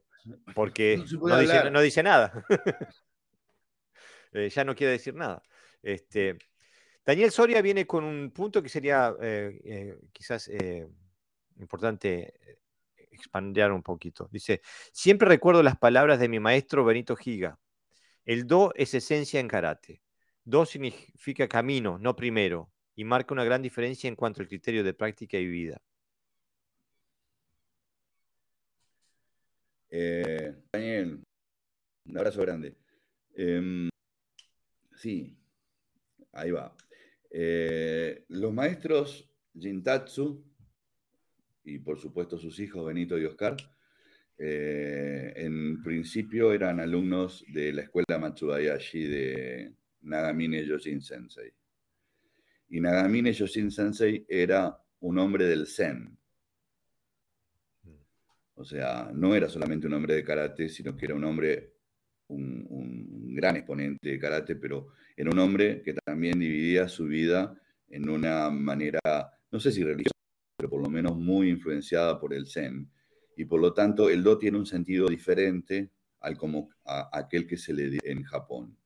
porque no, dice, nada. Eh, ya no quiere decir nada. Este, Daniel Soria viene con un punto que sería eh, quizás importante expandir un poquito. Dice, siempre recuerdo las palabras de mi maestro Benito Giga. El do es esencia en karate. Do significa camino, no primero, y marca una gran diferencia en cuanto al criterio de práctica y vida. Eh, Daniel, un abrazo grande. Em, sí, ahí va. Eh, los maestros Jintatsu y por supuesto sus hijos Benito y Oscar, eh, en principio eran alumnos de la escuela Matsudayashi de Nagamine Yoshin Sensei. Y Nagamine Yoshin Sensei era un hombre del Zen. O sea, no era solamente un hombre de karate, sino que era un hombre, un, un gran exponente de karate, pero era un hombre que también dividía su vida en una manera, no sé si religiosa, pero por lo menos muy influenciada por el Zen. Y por lo tanto, el Do tiene un sentido diferente al como a, aquel que se le dio en Japón.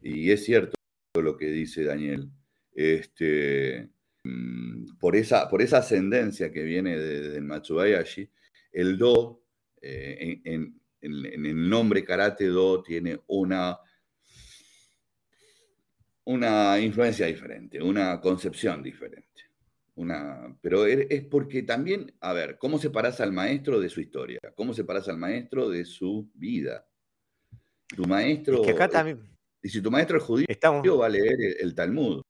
Y es cierto lo que dice Daniel. Este, mm, por, esa, por esa ascendencia que viene del de Matsubayashi, el Do, eh, en, en, el nombre Karate Do, tiene una, una influencia diferente, una concepción diferente. Una, pero er, es porque también, a ver, ¿cómo separas al maestro de su historia? ¿Cómo separas al maestro de su vida? Tu maestro. que acá también. Y si tu maestro es judío, va a leer el, Talmud.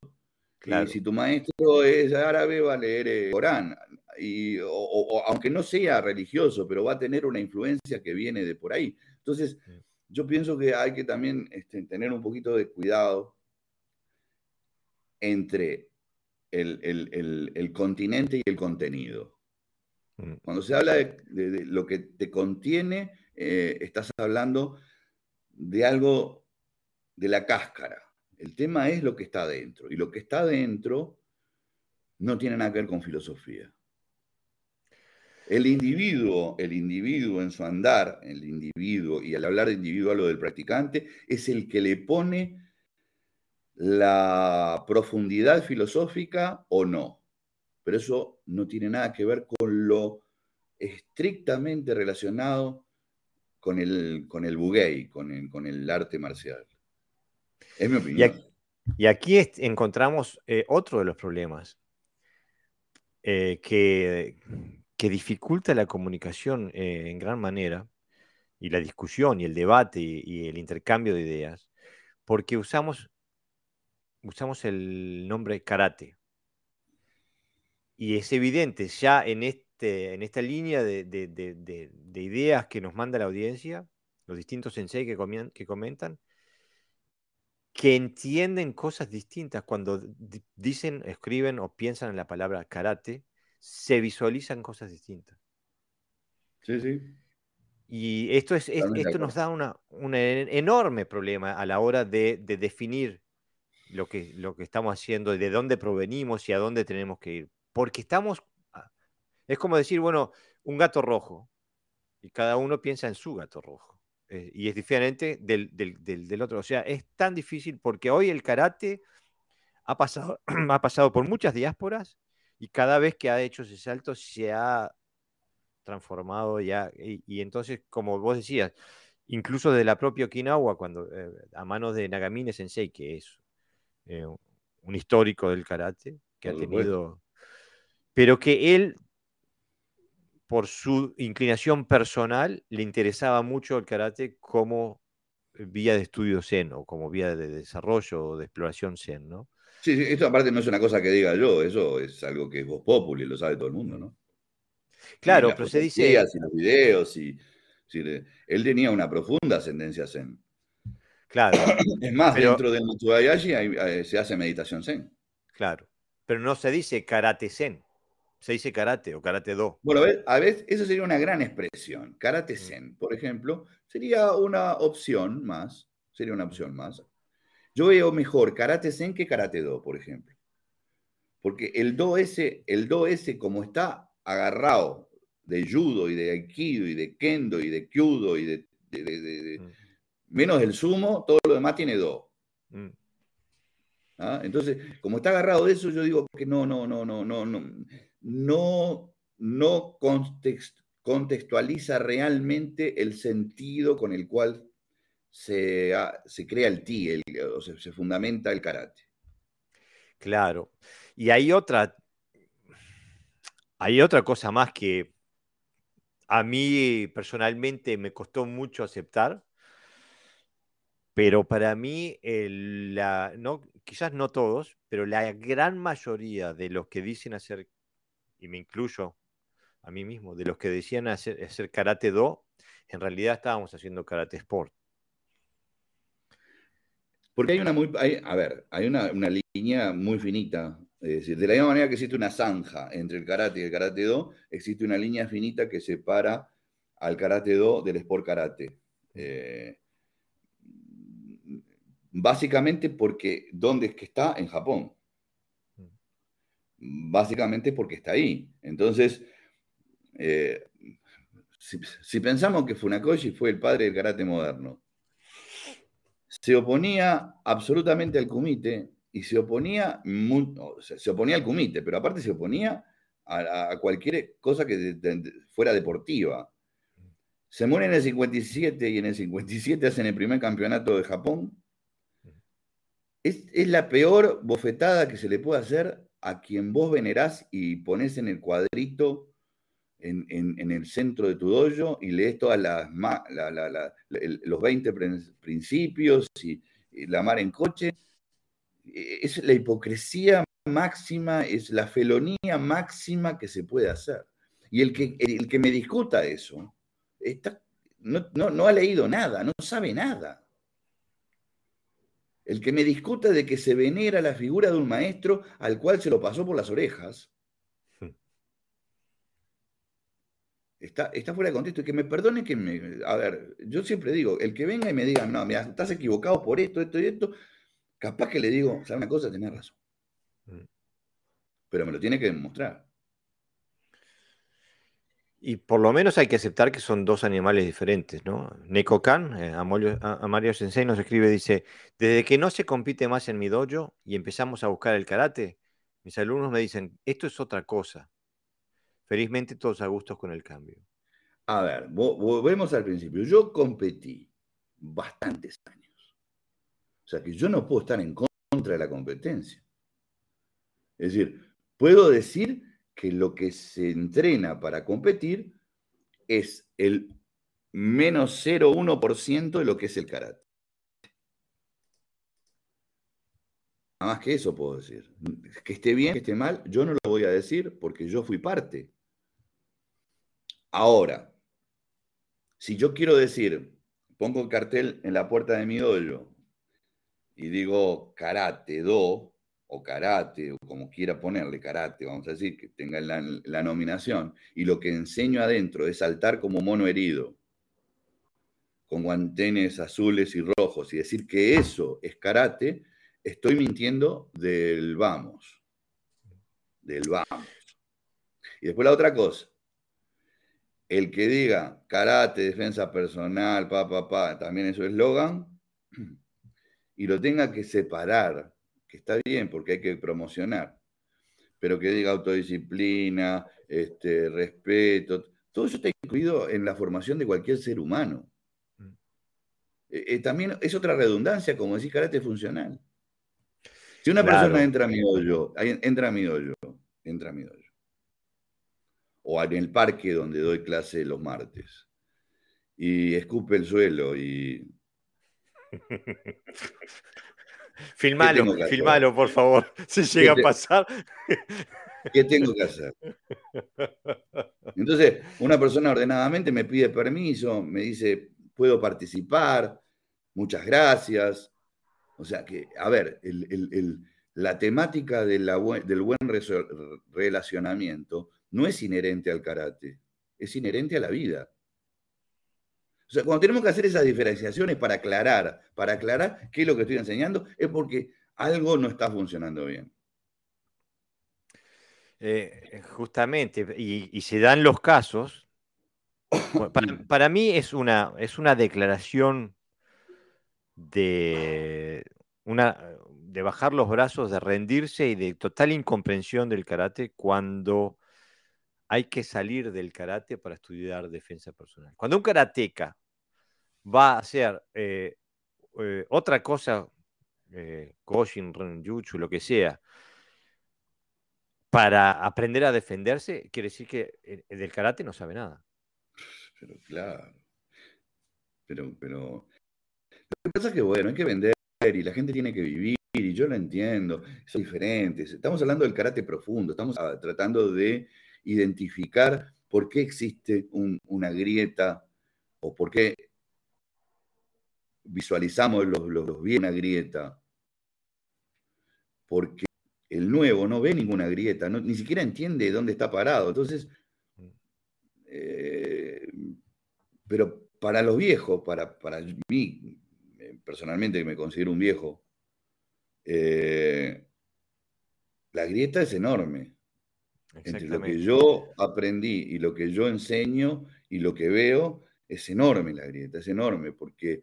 Y si tu maestro es árabe, va a leer el Corán. Y, o, aunque no sea religioso, pero va a tener una influencia que viene de por ahí. Entonces, yo pienso que hay que también este, tener un poquito de cuidado entre el, continente y el contenido. Mm. Cuando se habla de, lo que te contiene, eh, estás hablando de algo de la cáscara. El tema es lo que está dentro. Y lo que está dentro no tiene nada que ver con filosofía. El individuo, el individuo en su andar, el individuo, y al hablar de individuo lo del practicante, es el que le pone la profundidad filosófica o no. Pero eso no tiene nada que ver con lo estrictamente relacionado con el, con el buguey, con el, con el arte marcial. Es mi opinión. Y aquí, encontramos eh, otro de los problemas eh, que, que, dificulta la comunicación eh, en gran manera, y la discusión y el debate y el intercambio de ideas, porque usamos usamos el nombre karate. Y es evidente ya en, este, en esta línea de, ideas que nos manda la audiencia, los distintos sensei que, que comentan, que entienden cosas distintas cuando dicen, escriben o piensan en la palabra karate, se visualizan cosas distintas. Sí, sí. Y esto, es, esto nos da una, un enorme problema a la hora de, definir lo que, lo que estamos haciendo, de dónde provenimos y a dónde tenemos que ir. Porque estamos, es como decir, bueno, un gato rojo, y cada uno piensa en su gato rojo. Eh, y es diferente del, del, otro. O sea, es tan difícil porque hoy el karate ha pasado, ha pasado por muchas diásporas y cada vez que ha hecho ese salto se ha transformado ya. Y, entonces, como vos decías, incluso de la propia Okinawa, cuando, eh, a manos de Nagamine Sensei, que es eh, un histórico del karate, que ha tenido, pero que él, por su inclinación personal, le interesaba mucho el karate como vía de estudio zen o como vía de desarrollo o de exploración zen, ¿no? Sí, esto aparte no es una cosa que diga yo, eso es algo que es voz populi, lo sabe todo el mundo, ¿no? Claro, pero se dice... Y los videos, y, él tenía una profunda ascendencia zen. Claro. Es más, dentro del Mitsubayashi eh, se hace meditación zen. Claro. Pero no se dice karate zen. Se dice karate o karate do. Bueno, a ver, eso sería una gran expresión. Karate mm. zen, por ejemplo, sería una opción más. Sería una opción más. Yo veo mejor karate zen que karate do, por ejemplo. Porque el do ese, el do ese como está agarrado de judo y de aikido y de kendo y de kyudo y de, mm menos el sumo, todo lo demás tiene dos. Mm. ¿Ah? Entonces, como está agarrado de eso, yo digo que no, no, no, no, no, no, no, no contextualiza realmente el sentido con el cual se, se crea el ti, o se, se fundamenta el karate. Claro. Y hay otra, hay otra cosa más que a mí personalmente me costó mucho aceptar, pero para mí, la, no, quizás no todos, pero la gran mayoría de los que dicen hacer, y me incluyo a mí mismo, de los que decían hacer, hacer karate do, en realidad estábamos haciendo karate sport. Porque hay una muy, a ver, hay una, línea muy finita. Es decir, de la misma manera que existe una zanja entre el karate y el karate do, existe una línea finita que separa al karate do del sport karate. Eh, Básicamente porque, ¿dónde es que está? En Japón. Básicamente porque está ahí. Entonces, eh, si, pensamos que Funakoshi fue el padre del karate moderno, se oponía absolutamente al kumite y se oponía, se oponía al kumite, pero aparte se oponía a, cualquier cosa que fuera deportiva. Se muere en el 57 y en el 57 hacen el primer campeonato de Japón es, la peor bofetada que se le puede hacer a quien vos venerás y pones en el cuadrito en, el centro de tu dojo y lees todas las los 20 principios y, la mar en coche. E, es la hipocresía máxima, es la felonía máxima que se puede hacer. Y el que, el que me discuta eso, está, no, ha leído nada, no sabe nada. El que me discuta de que se venera la figura de un maestro al cual se lo pasó por las orejas, hmm. Está, está, fuera de contexto. Y que me perdone que me. A ver, yo siempre digo, el que venga y me diga, no, mira, estás equivocado por esto, esto y esto, capaz que le digo, ¿sabes una cosa? Tenés razón. Hmm. Pero me lo tiene que demostrar. Y por lo menos hay que aceptar que son dos animales diferentes, ¿no? Neko Kan, eh, a, Mario Sensei nos escribe, dice, desde que no se compite más en mi dojo y empezamos a buscar el karate, mis alumnos me dicen, esto es otra cosa. Felizmente todos a gustos con el cambio. A ver, volvemos al principio. Yo competí bastantes años. O sea que yo no puedo estar en contra de la competencia. Es decir, puedo decir que lo que se entrena para competir es el menos 0,1% de lo que es el karate. Nada más que eso puedo decir. Que esté bien, que esté mal, yo no lo voy a decir porque yo fui parte. Ahora, si yo quiero decir, pongo el cartel en la puerta de mi dojo y digo karate do, o karate, o como quiera ponerle karate, vamos a decir, que tenga la, nominación, y lo que enseño adentro es saltar como mono herido, con guantenes azules y rojos, y decir que eso es karate, estoy mintiendo del vamos. Del vamos. Y después la otra cosa. El que diga karate, defensa personal, pa, pa, pa, también es su eslogan, y lo tenga que separar que está bien porque hay que promocionar, pero que diga autodisciplina, este, respeto, todo eso está incluido en la formación de cualquier ser humano. Mm. Eh, eh, también es otra redundancia, como decir karate funcional. Si una persona entra a mi hoyo, entra a mi hoyo, entra a mi hoyo, o en el parque donde doy clase los martes, y escupe el suelo y Filmalo, filmalo, por favor, si llega a pasar. ¿Qué tengo que hacer? Entonces, una persona ordenadamente me pide permiso, me dice, puedo participar, muchas gracias. O sea que, a ver, la temática del buen relacionamiento no es inherente al karate, es inherente a la vida. O sea, cuando tenemos que hacer esas diferenciaciones para aclarar, para aclarar qué es lo que estoy enseñando, es porque algo no está funcionando bien. Eh, justamente, y, se dan los casos. para, mí es una, es una declaración de, una, de bajar los brazos, de rendirse y de total incomprensión del karate cuando hay que salir del karate para estudiar defensa personal. Cuando un karateca va a hacer eh, eh, otra cosa, eh, Koshin, Renjutsu, lo que sea, para aprender a defenderse, quiere decir que del karate no sabe nada. Pero claro. Pero, pero. Lo que pasa es que, bueno, hay que vender y la gente tiene que vivir, y yo lo entiendo, son diferentes. Estamos hablando del karate profundo, estamos tratando de identificar por qué existe una grieta o por qué visualizamos los, los, una grieta. Porque el nuevo no ve ninguna grieta, ni siquiera entiende dónde está parado. Entonces, eh, pero para los viejos, para, para mí, eh, personalmente que me considero un viejo, eh, la grieta es enorme. Entre lo que yo aprendí y lo que yo enseño y lo que veo, es enorme la grieta, es enorme, porque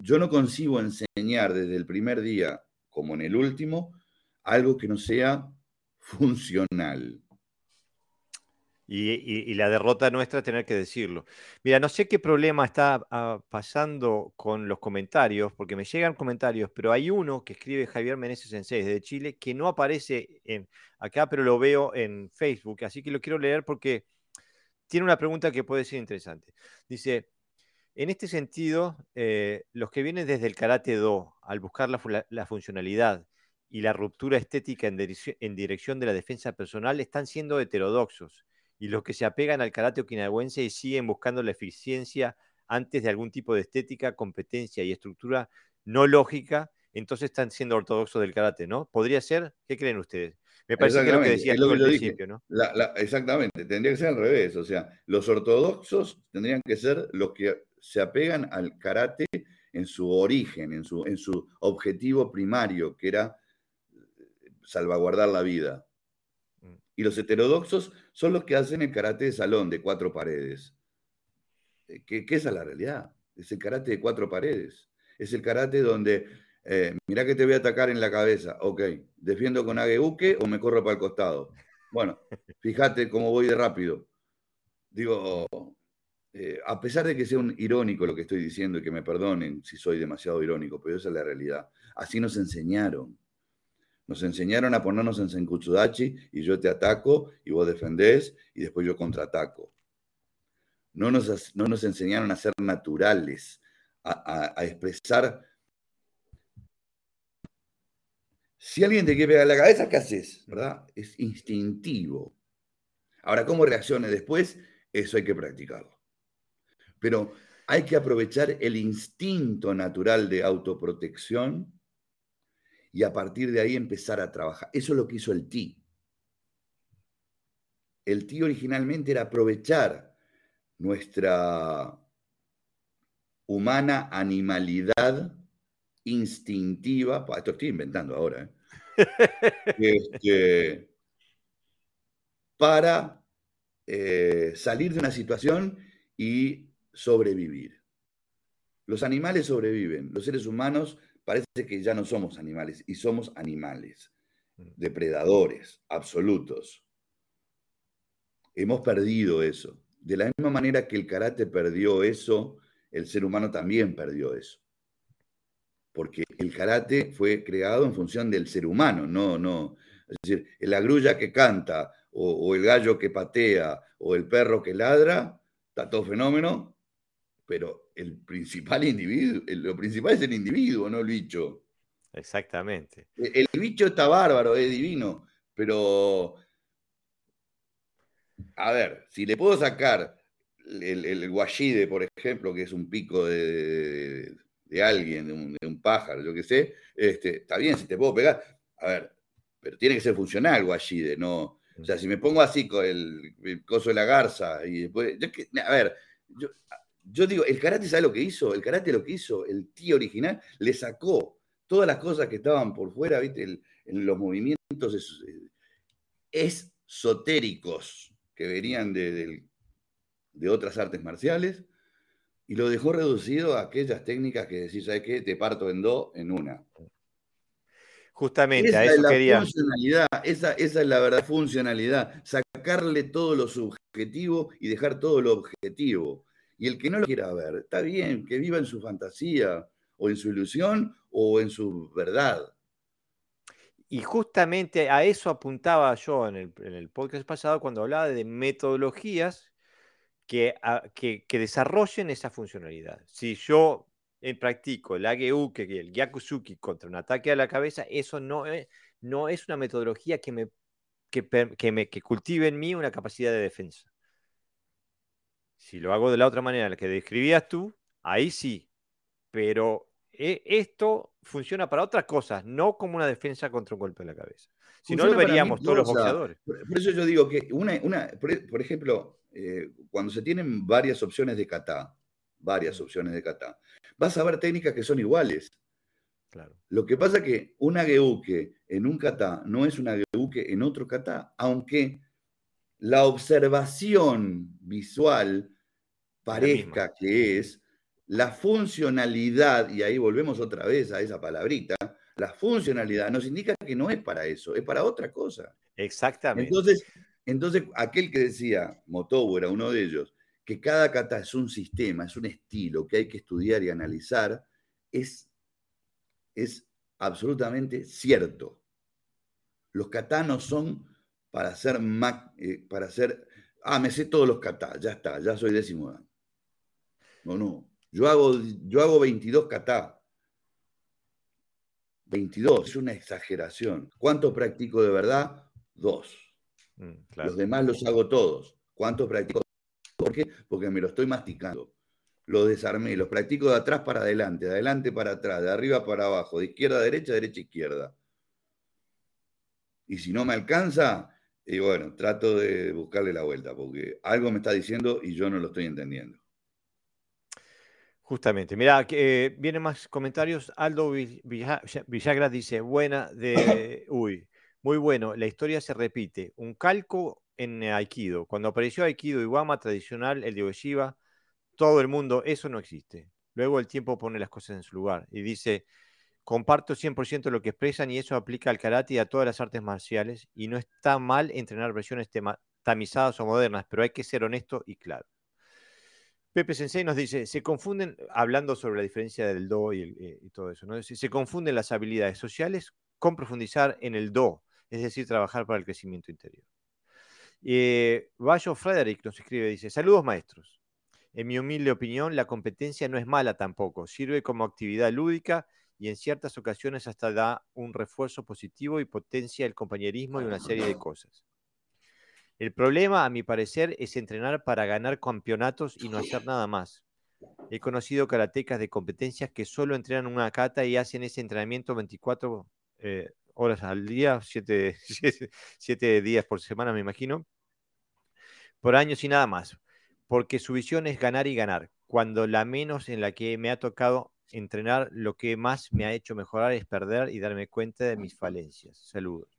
yo no concibo enseñar desde el primer día, como en el último, algo que no sea funcional. Y, la derrota nuestra es tener que decirlo. Mira, no sé qué problema está ah, pasando con los comentarios, porque me llegan comentarios, pero hay uno que escribe Javier Meneses Sensei desde Chile que no aparece en, acá, pero lo veo en Facebook, así que lo quiero leer porque tiene una pregunta que puede ser interesante. Dice, en este sentido, eh, los que vienen desde el karate do, al buscar la, funcionalidad y la ruptura estética en, dirección de la defensa personal están siendo heterodoxos y los que se apegan al karate okinawense y siguen buscando la eficiencia antes de algún tipo de estética, competencia y estructura no lógica, entonces están siendo ortodoxos del karate, ¿no? ¿Podría ser? ¿Qué creen ustedes? Me parece que es lo que decía al principio, ¿no? exactamente, tendría que ser al revés. O sea, los ortodoxos tendrían que ser los que se apegan al karate en su origen, en su, en su objetivo primario, que era salvaguardar la vida. Y los heterodoxos son los que hacen el karate de salón de cuatro paredes. Eh, ¿Qué, es la realidad? Es el karate de cuatro paredes. Es el karate donde, eh, mira que te voy a atacar en la cabeza. Ok, defiendo con ageuke o me corro para el costado. Bueno, fíjate cómo voy de rápido. Digo, eh, a pesar de que sea un irónico lo que estoy diciendo y que me perdonen si soy demasiado irónico, pero esa es la realidad. Así nos enseñaron. Nos enseñaron a ponernos en Senkutsudachi y yo te ataco y vos defendés y después yo contraataco. No nos, no nos enseñaron a ser naturales, a, expresar. Si alguien te quiere pegar la cabeza, ¿qué haces? ¿Verdad? Es instintivo. Ahora, ¿cómo reaccione después? Eso hay que practicarlo. Pero hay que aprovechar el instinto natural de autoprotección y a partir de ahí empezar a trabajar. Eso es lo que hizo el TI. El TI originalmente era aprovechar nuestra humana animalidad instintiva, esto estoy inventando ahora, ¿eh? este, para eh, salir de una situación y sobrevivir. Los animales sobreviven, los seres humanos parece que ya no somos animales y somos animales, mm. depredadores absolutos. Hemos perdido eso. De la misma manera que el karate perdió eso, el ser humano también perdió eso. Porque el karate fue creado en función del ser humano, no, no. Es decir, la grulla que canta, o, o el gallo que patea, o el perro que ladra, está todo fenómeno, pero el principal individuo, lo principal es el individuo, no el bicho. Exactamente. El, bicho está bárbaro, es divino, pero a ver, si le puedo sacar el, el, guayide, por ejemplo, que es un pico de, alguien, de un, pájaro, yo qué sé, este, está bien, si te puedo pegar. A ver, pero tiene que ser funcional el guayide, no. O sea, si me pongo así con el, coso de la garza y después. a ver, yo, yo digo, el karate, ¿sabe lo que hizo? El karate lo que hizo, el tío original, le sacó todas las cosas que estaban por fuera, ¿viste? en los movimientos esotéricos que venían de, de, otras artes marciales y lo dejó reducido a aquellas técnicas que decís, ¿sabes qué? Te parto en dos, en una. Justamente, a eso es la quería. Funcionalidad, esa, esa es la verdad, funcionalidad. Sacarle todo lo subjetivo y dejar todo lo objetivo. Y el que no lo quiera ver, está bien, que viva en su fantasía o en su ilusión o en su verdad. Y justamente a eso apuntaba yo en el, podcast pasado cuando hablaba de metodologías que, desarrollen esa funcionalidad. Si yo eh, practico el Ageuke y el Gyakusuki contra un ataque a la cabeza, eso no es, no es una metodología que que, me, que cultive en mí una capacidad de defensa. Si lo hago de la otra manera, la que describías tú, ahí sí. Pero eh, esto funciona para otras cosas, no como una defensa contra un golpe de la cabeza. Si no, lo veríamos todos los boxeadores. Por, eso yo digo que, una, una por, ejemplo, eh, cuando se tienen varias opciones de kata, varias opciones de kata, vas a ver técnicas que son iguales. Claro. Lo que pasa es que una geuke en un kata no es una geuke en otro kata, aunque la observación visual parezca que es la funcionalidad, y ahí volvemos otra vez a esa palabrita, la funcionalidad nos indica que no es para eso, es para otra cosa. Exactamente. Entonces, entonces aquel que decía, Motobu era uno de ellos, que cada kata es un sistema, es un estilo que hay que estudiar y analizar, es, es absolutamente cierto. Los kata no son para hacer, eh, para hacer, ah, me sé todos los kata, ya está, ya soy décimo dan. No, no, yo hago, yo hago 22 kata. 22, es una exageración. ¿Cuántos practico de verdad? Dos. Mm, los demás los hago todos. ¿Cuántos practico? ¿Por qué? Porque me lo estoy masticando. Los desarmé, los practico de atrás para adelante, de adelante para atrás, de arriba para abajo, de izquierda a derecha, derecha a izquierda. Y si no me alcanza, y bueno, trato de buscarle la vuelta, porque algo me está diciendo y yo no lo estoy entendiendo. Justamente, mira, que, vienen más comentarios. Aldo Villagra dice, buena de... Uy, muy bueno, la historia se repite. Un calco en Aikido. Cuando apareció Aikido Iwama tradicional, el de Ueshiba, todo el mundo, eso no existe. Luego el tiempo pone las cosas en su lugar y dice, Comparto 100% lo que expresan y eso aplica al karate y a todas las artes marciales y no está mal entrenar versiones tamizadas o modernas, pero hay que ser honesto y claro. Pepe Sensei nos dice, se confunden, hablando sobre la diferencia del do y, eh, todo eso, ¿no? se confunden las habilidades sociales con profundizar en el do, es decir, trabajar para el crecimiento interior. Eh, Bayo Frederick nos escribe, dice, saludos maestros. En mi humilde opinión, la competencia no es mala tampoco, sirve como actividad lúdica y en ciertas ocasiones hasta da un refuerzo positivo y potencia el compañerismo y una serie de cosas. El problema, a mi parecer, es entrenar para ganar campeonatos y no hacer nada más. He conocido karatecas de competencias que solo entrenan una kata y hacen ese entrenamiento 24 eh, horas al día, 7, días por semana, me imagino, por años y nada más, porque su visión es ganar y ganar, cuando la menos en la que me ha tocado entrenar, lo que más me ha hecho mejorar es perder y darme cuenta de mis falencias. Saludos.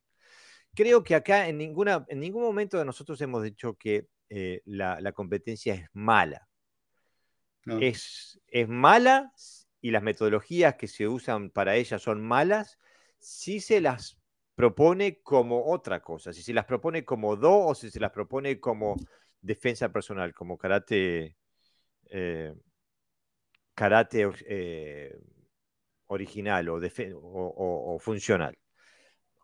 Creo que acá en, ninguna, en ningún momento de nosotros hemos dicho que eh, la, competencia es mala. Es, es mala y las metodologías que se usan para ella son malas si se las propone como otra cosa, si se las propone como do o si se las propone como defensa personal, como karate eh, karate eh, original o, funcional.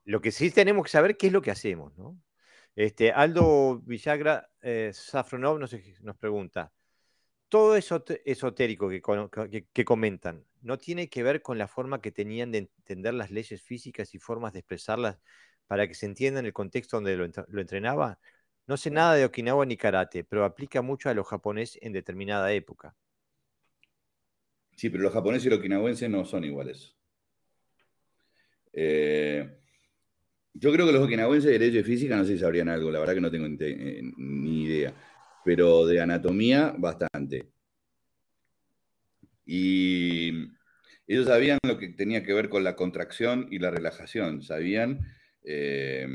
Lo que sí tenemos que saber qué es lo que hacemos, ¿no? Este, Aldo Villagra eh, Safronov nos, pregunta, todo eso esotérico que, comentan, ¿no tiene que ver con la forma que tenían de entender las leyes físicas y formas de expresarlas para que se entienda en el contexto donde lo, lo entrenaba? No sé nada de Okinawa ni karate, pero aplica mucho a lo japonés en determinada época. Sí, pero los japoneses y los okinawenses no son iguales. Eh, yo creo que los okinawenses de derecho de física no sé si sabrían algo, la verdad que no tengo eh, ni idea. Pero de anatomía, bastante. Y ellos sabían lo que tenía que ver con la contracción y la relajación. Sabían, eh,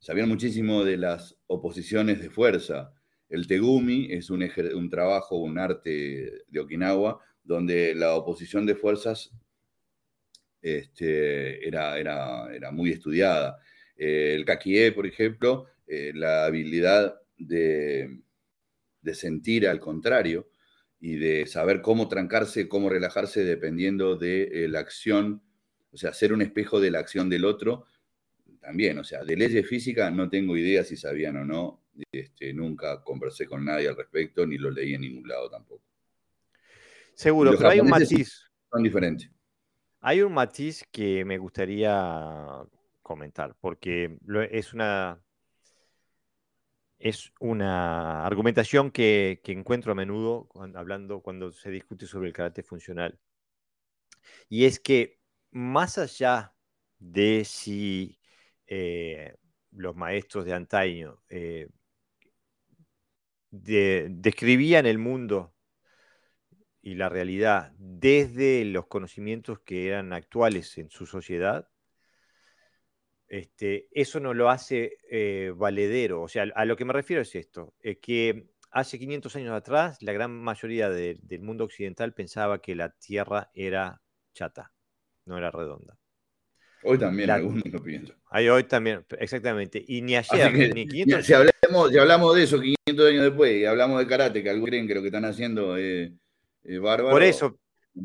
sabían muchísimo de las oposiciones de fuerza. El tegumi es un trabajo, un arte de Okinawa donde la oposición de fuerzas este, era, era, muy estudiada. Eh, el kakie, por ejemplo, eh, la habilidad de, sentir al contrario y de saber cómo trancarse, cómo relajarse dependiendo de eh, la acción, o sea, ser un espejo de la acción del otro, también, o sea, de leyes físicas no tengo idea si sabían o no, este, nunca conversé con nadie al respecto, ni lo leí en ningún lado tampoco. Seguro, pero hay un matiz. Son diferentes. Hay un matiz que me gustaría comentar, porque es una, es una argumentación que, encuentro a menudo cuando, hablando cuando se discute sobre el carácter funcional. Y es que más allá de si eh, los maestros de antaño eh, describían el mundo y la realidad desde los conocimientos que eran actuales en su sociedad, este, eso no lo hace eh, valedero. O sea, a lo que me refiero es esto, es que hace 500 años atrás la gran mayoría del mundo occidental pensaba que la Tierra era chata, no era redonda. Hoy también algunos lo piensan. Hoy también, exactamente. Y ni ayer, ni 500 si, hablamos, si hablamos de eso 500 años después y hablamos de karate, que algunos creen que lo que están haciendo es eh, Por eso,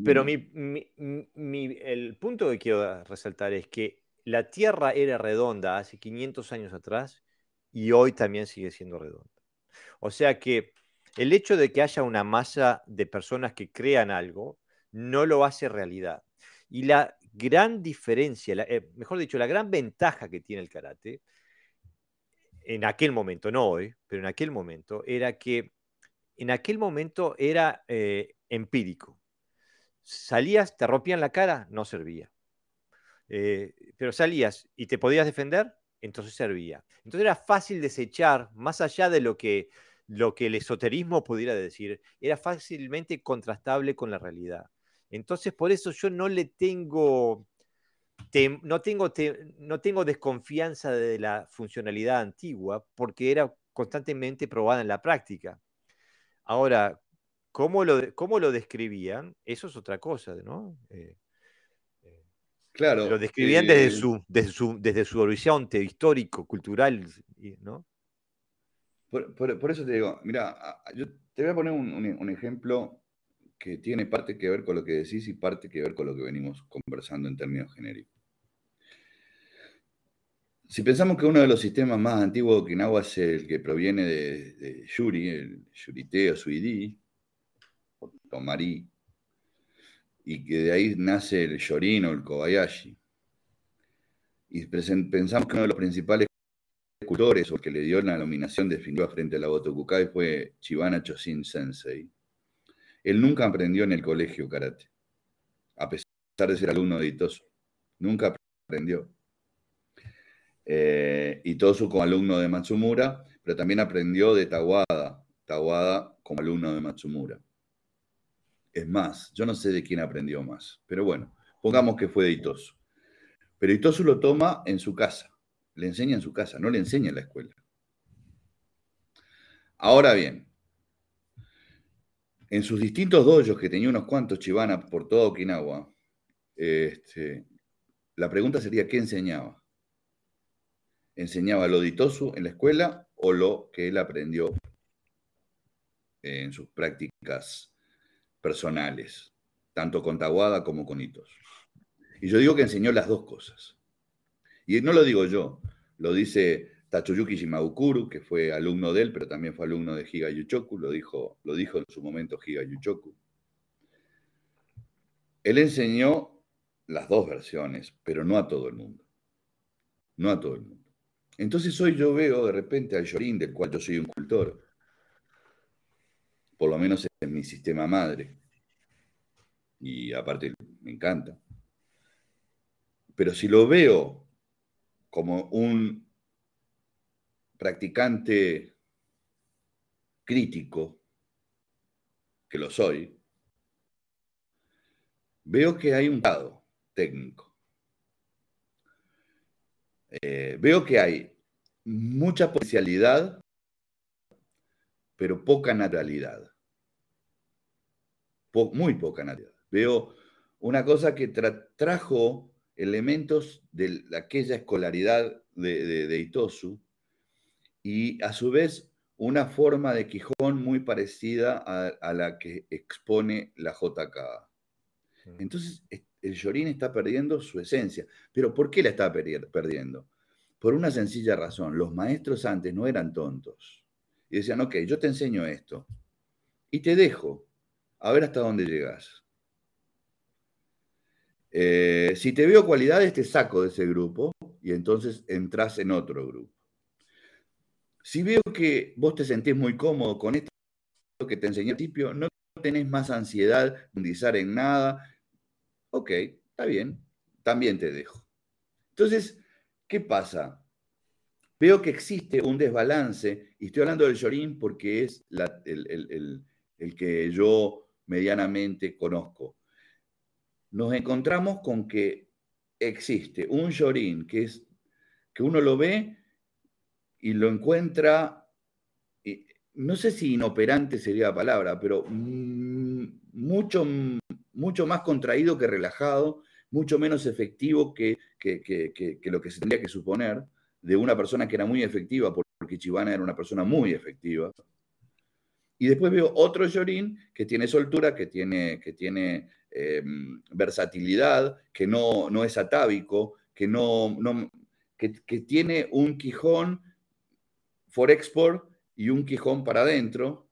pero el punto que quiero resaltar es que la Tierra era redonda hace 500 años atrás y hoy también sigue siendo redonda. O sea que el hecho de que haya una masa de personas que crean algo no lo hace realidad. Y la gran diferencia, eh, mejor dicho, la gran ventaja que tiene el karate, en aquel momento, no hoy, pero en aquel momento, era que en aquel momento era eh, empírico. Salías, te rompían la cara, no servía. Eh, pero salías y te podías defender, entonces servía. Entonces era fácil desechar, más allá de lo que, lo que el esoterismo pudiera decir, era fácilmente contrastable con la realidad. Entonces por eso yo no le tengo, no, tengo no tengo desconfianza de la funcionalidad antigua, porque era constantemente probada en la práctica. Ahora, ¿cómo lo, cómo lo describían? Eso es otra cosa, ¿no? Eh, Claro. Lo describían desde, eh, su, desde, su, desde su horizonte histórico, cultural, ¿no? Por, eso te digo, mira, yo te voy a poner un, ejemplo que tiene parte que ver con lo que decís y parte que ver con lo que venimos conversando en términos genéricos. Si pensamos que uno de los sistemas más antiguos de Okinawa es el que proviene de, Yuri, el Yurite o Suidi, o Tomari, y que de ahí nace el Yorin o el Kobayashi. Y pensamos que uno de los principales escultores o que le dio la nominación definitiva frente a la Botokukai fue Chibana Chosin Sensei. Él nunca aprendió en el colegio karate, a pesar de ser alumno de Itosu. Nunca aprendió. Eh, como alumno de Matsumura, pero también aprendió de Tawada, Tawada como alumno de Matsumura. Es más, yo no sé de quién aprendió más, pero bueno, pongamos que fue de Itosu. Pero Itosu lo toma en su casa, le enseña en su casa, no le enseña en la escuela. Ahora bien, en sus distintos dojos, que tenía unos cuantos chivanas por toda Okinawa, este, la pregunta sería, ¿qué enseñaba? ¿Enseñaba lo de Itosu en la escuela o lo que él aprendió en sus prácticas personales, tanto con Tawada como con Hitos. Y yo digo que enseñó las dos cosas. Y no lo digo yo, lo dice Tachuyuki Shimabukuru, que fue alumno de él, pero también fue alumno de Higa Yuchoku, lo dijo, lo dijo en su momento Higa Yuchoku. Él enseñó las dos versiones, pero no a todo el mundo. No a todo el mundo. Entonces hoy yo veo de repente al Yorin, del cual yo soy un cultor, por lo menos en mi sistema madre. Y aparte me encanta. Pero si lo veo como un practicante crítico, que lo soy, veo que hay un lado técnico. Eh, veo que hay mucha potencialidad, pero poca naturalidad muy poca naturalidad. Veo una cosa que trajo elementos de aquella escolaridad de, Itosu y a su vez una forma de Quijón muy parecida a, la que expone la JK. Entonces, el Yorin está perdiendo su esencia. ¿Pero por qué la está perdiendo? Por una sencilla razón. Los maestros antes no eran tontos. Y decían, ok, yo te enseño esto. Y te dejo a ver hasta dónde llegas. Eh, si te veo cualidades, te saco de ese grupo y entonces entras en otro grupo. Si veo que vos te sentís muy cómodo con esto que te enseñé al principio, no tenés más ansiedad de profundizar en nada, ok, está bien, también te dejo. Entonces, ¿qué pasa? Veo que existe un desbalance, y estoy hablando del Yorin porque es el, el que yo medianamente conozco, nos encontramos con que existe un llorín que es que uno lo ve y lo encuentra, no sé si inoperante sería la palabra, pero mucho, mucho más contraído que relajado, mucho menos efectivo que, que, lo que se tendría que suponer de una persona que era muy efectiva, porque Chivana era una persona muy efectiva. Y después veo otro Yorin que tiene soltura, que tiene, que tiene em, versatilidad, que no, no es atávico, que, no, que, tiene un quijón for export y un quijón para adentro.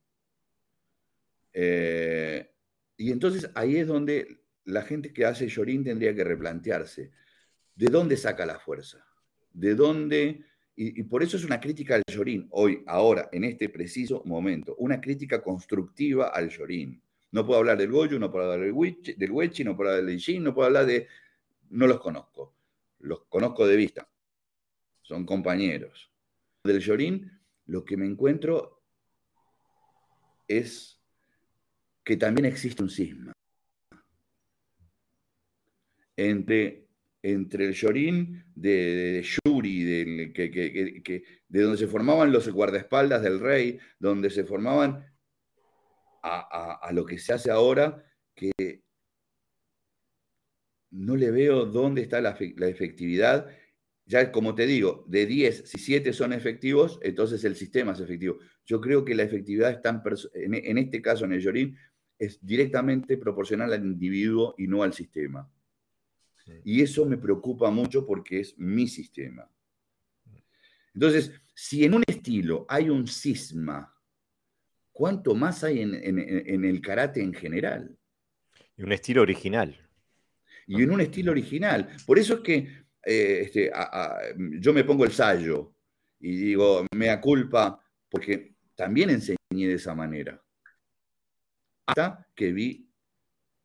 Eh, y entonces ahí es donde la gente que hace Yorin tendría que replantearse de dónde saca la fuerza, de dónde, y, por eso es una crítica al Yorin, hoy, ahora, en este preciso momento, una crítica constructiva al Yorin. No puedo hablar del Goyu, no puedo hablar del Wechi, del no puedo hablar del Jin, no puedo hablar de... No los conozco, los conozco de vista, son compañeros. Del Yorin, lo que me encuentro es que también existe un cisma entre, entre el Yorin de, Yuri, de donde se formaban los guardaespaldas del rey, donde se formaban a, lo que se hace ahora, que no le veo dónde está la, efectividad. Ya como te digo, de 10, si 7 son efectivos, entonces el sistema es efectivo. Yo creo que la efectividad está en, en este caso, en el Yorin, es directamente proporcional al individuo y no al sistema. Y eso me preocupa mucho porque es mi sistema. Entonces, si en un estilo hay un cisma, ¿cuánto más hay en, el karate en general? Y un estilo original. Y en un estilo original. Por eso es que eh, este, yo me pongo el sallo y digo, mea culpa, porque también enseñé de esa manera hasta que vi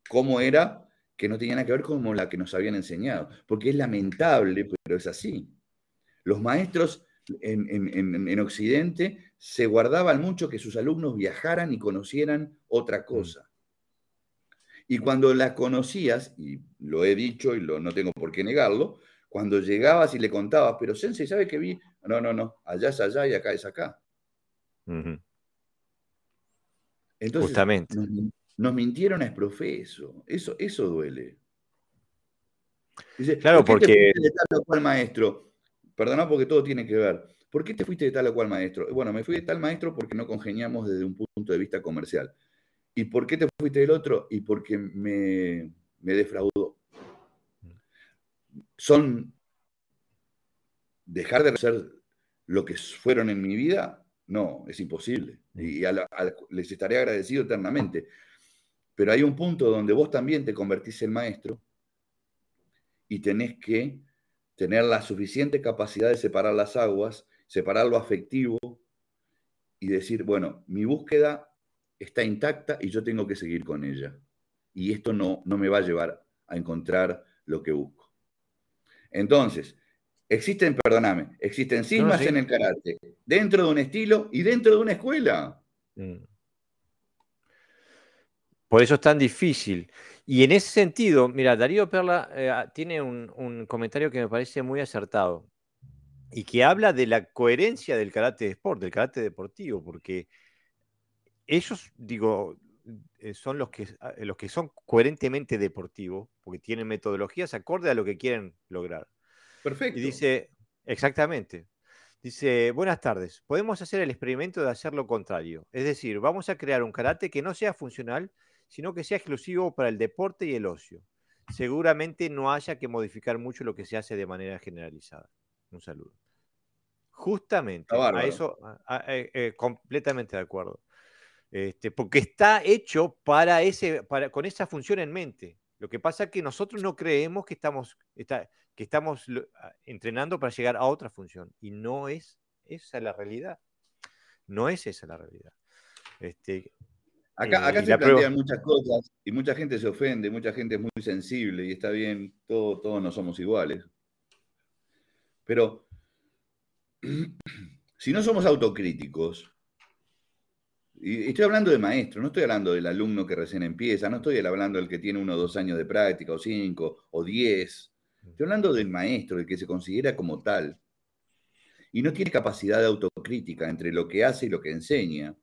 cómo era que no tenía nada que ver con la que nos habían enseñado. Porque es lamentable, pero es así. Los maestros en, Occidente se guardaban mucho que sus alumnos viajaran y conocieran otra mm. cosa. Y cuando la conocías, y lo he dicho y lo, no tengo por qué negarlo, cuando llegabas y le contabas, pero Sensei, ¿sabe qué vi? No, no, no, allá es allá y acá es acá. Entonces, Justamente. Nos, mintieron a exprofeso. Eso, eso duele. Dice, claro, ¿por qué porque. Te fuiste de tal o cual maestro? Perdona porque todo tiene que ver. ¿Por qué te fuiste de tal o cual maestro? Bueno, me fui de tal maestro porque no congeniamos desde un punto de vista comercial. ¿Y por qué te fuiste del otro? Y porque me, me defraudó. Son dejar de ser lo que fueron en mi vida no, es imposible. Y les estaré agradecido eternamente. Pero hay un punto donde vos también te convertís en maestro y tenés que tener la suficiente capacidad de separar las aguas, separar lo afectivo y decir, bueno, mi búsqueda está intacta y yo tengo que seguir con ella. Y esto no, no me va a llevar a encontrar lo que busco. Entonces, Existen, perdóname, existen sismas en el karate, dentro de un estilo y dentro de una escuela. Mm. Por eso es tan difícil. Y en ese sentido, mira, Darío Perla eh, tiene un, comentario que me parece muy acertado y que habla de la coherencia del karate de sport, del karate deportivo, porque ellos, digo, eh, son los que, los que son coherentemente deportivos, porque tienen metodologías acorde a lo que quieren lograr. Perfecto. Y dice, exactamente. Dice, buenas tardes, podemos hacer el experimento de hacer lo contrario. Es decir, vamos a crear un karate que no sea funcional, sino que sea exclusivo para el deporte y el ocio. Seguramente no haya que modificar mucho lo que se hace de manera generalizada. Un saludo. Justamente, a eso, eh, eh, completamente de acuerdo. Este, porque está hecho para ese, para, con esa función en mente. Lo que pasa es que nosotros no creemos que estamos, que estamos entrenando para llegar a otra función. Y no es esa la realidad. No es esa la realidad. Este, acá, acá eh, se plantean muchas cosas y mucha gente se ofende, mucha gente es muy sensible y está bien, todo, todos no somos iguales. Pero si no somos autocríticos, y estoy hablando de maestro, no estoy hablando del alumno que recién empieza, no estoy hablando del que tiene uno o dos años de práctica, o cinco, o diez. Estoy hablando del maestro, el que se considera como tal, y no tiene capacidad de autocrítica entre lo que hace y lo que enseña,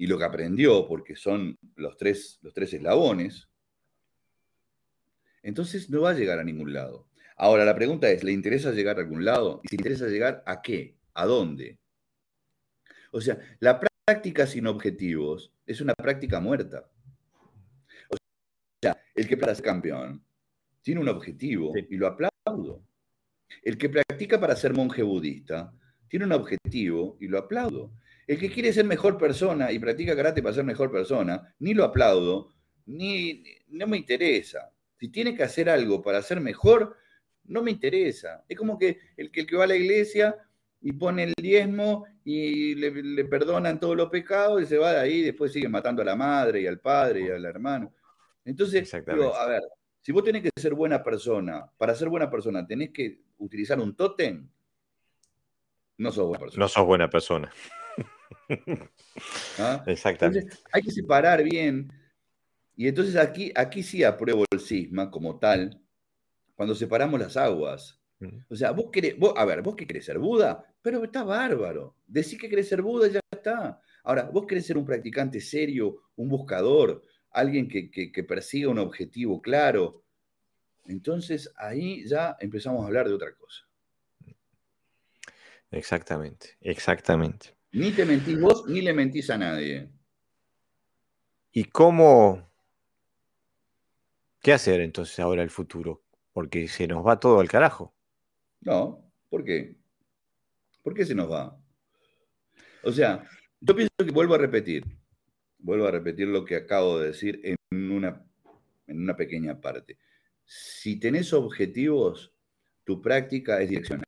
y lo que aprendió, porque son los tres, los tres eslabones, entonces no va a llegar a ningún lado. Ahora, la pregunta es, ¿le interesa llegar a algún lado? ¿Y si interesa llegar a qué? ¿A dónde? O sea, la práctica sin objetivos es una práctica muerta. O sea, el que para ser campeón tiene un objetivo y lo aplaudo. El que practica para ser monje budista tiene un objetivo y lo aplaudo. El que quiere ser mejor persona y practica karate para ser mejor persona, ni lo aplaudo, ni, no me interesa. Si tiene que hacer algo para ser mejor, no me interesa. Es como que el, que va a la iglesia y pone el diezmo y le, perdonan todos los pecados y se va de ahí y después sigue matando a la madre y al padre y al hermano. Entonces, digo, a ver, si vos tenés que ser buena persona, para ser buena persona tenés que utilizar un tótem, no sos buena persona. No sos buena persona. ¿Ah? Exactamente. hay que separar bien. Y entonces aquí, aquí sí apruebo el cisma como tal, cuando separamos las aguas. Mm. O sea, vos querés, a ver, vos qué querés ser Buda, pero está bárbaro. Decís que querés ser Buda y ya está. Ahora, vos querés ser un practicante serio, un buscador, alguien que, que persiga un objetivo claro. Entonces ahí ya empezamos a hablar de otra cosa. Exactamente, exactamente. Ni te mentís vos, ni le mentís a nadie. ¿Y cómo? ¿Qué hacer entonces ahora el futuro? Porque se nos va todo al carajo. No, ¿por qué? ¿Por qué se nos va? O sea, yo pienso que vuelvo a repetir, vuelvo a repetir lo que acabo de decir en una, en una pequeña parte. Si tenés objetivos, tu práctica es direccional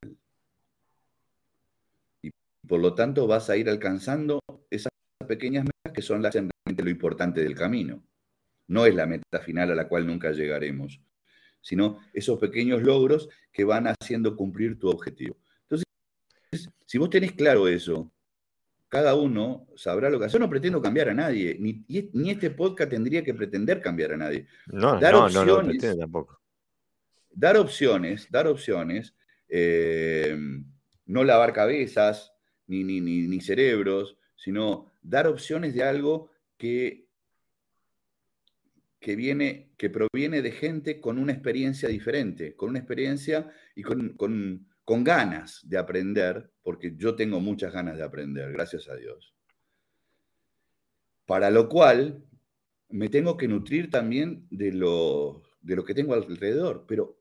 por lo tanto vas a ir alcanzando esas pequeñas metas que son las lo importante del camino. No es la meta final a la cual nunca llegaremos, sino esos pequeños logros que van haciendo cumplir tu objetivo. Entonces, si vos tenés claro eso, cada uno sabrá lo que hace. Yo no pretendo cambiar a nadie, ni, ni este podcast tendría que pretender cambiar a nadie. No, dar no, opciones, no, tampoco. Dar opciones, dar opciones, eh, no lavar cabezas, ni, cerebros, sino dar opciones de algo que, que, viene, que proviene de gente con una experiencia diferente, con una experiencia y con, con ganas de aprender, porque yo tengo muchas ganas de aprender, gracias a Dios. Para lo cual me tengo que nutrir también de lo, de lo que tengo alrededor, pero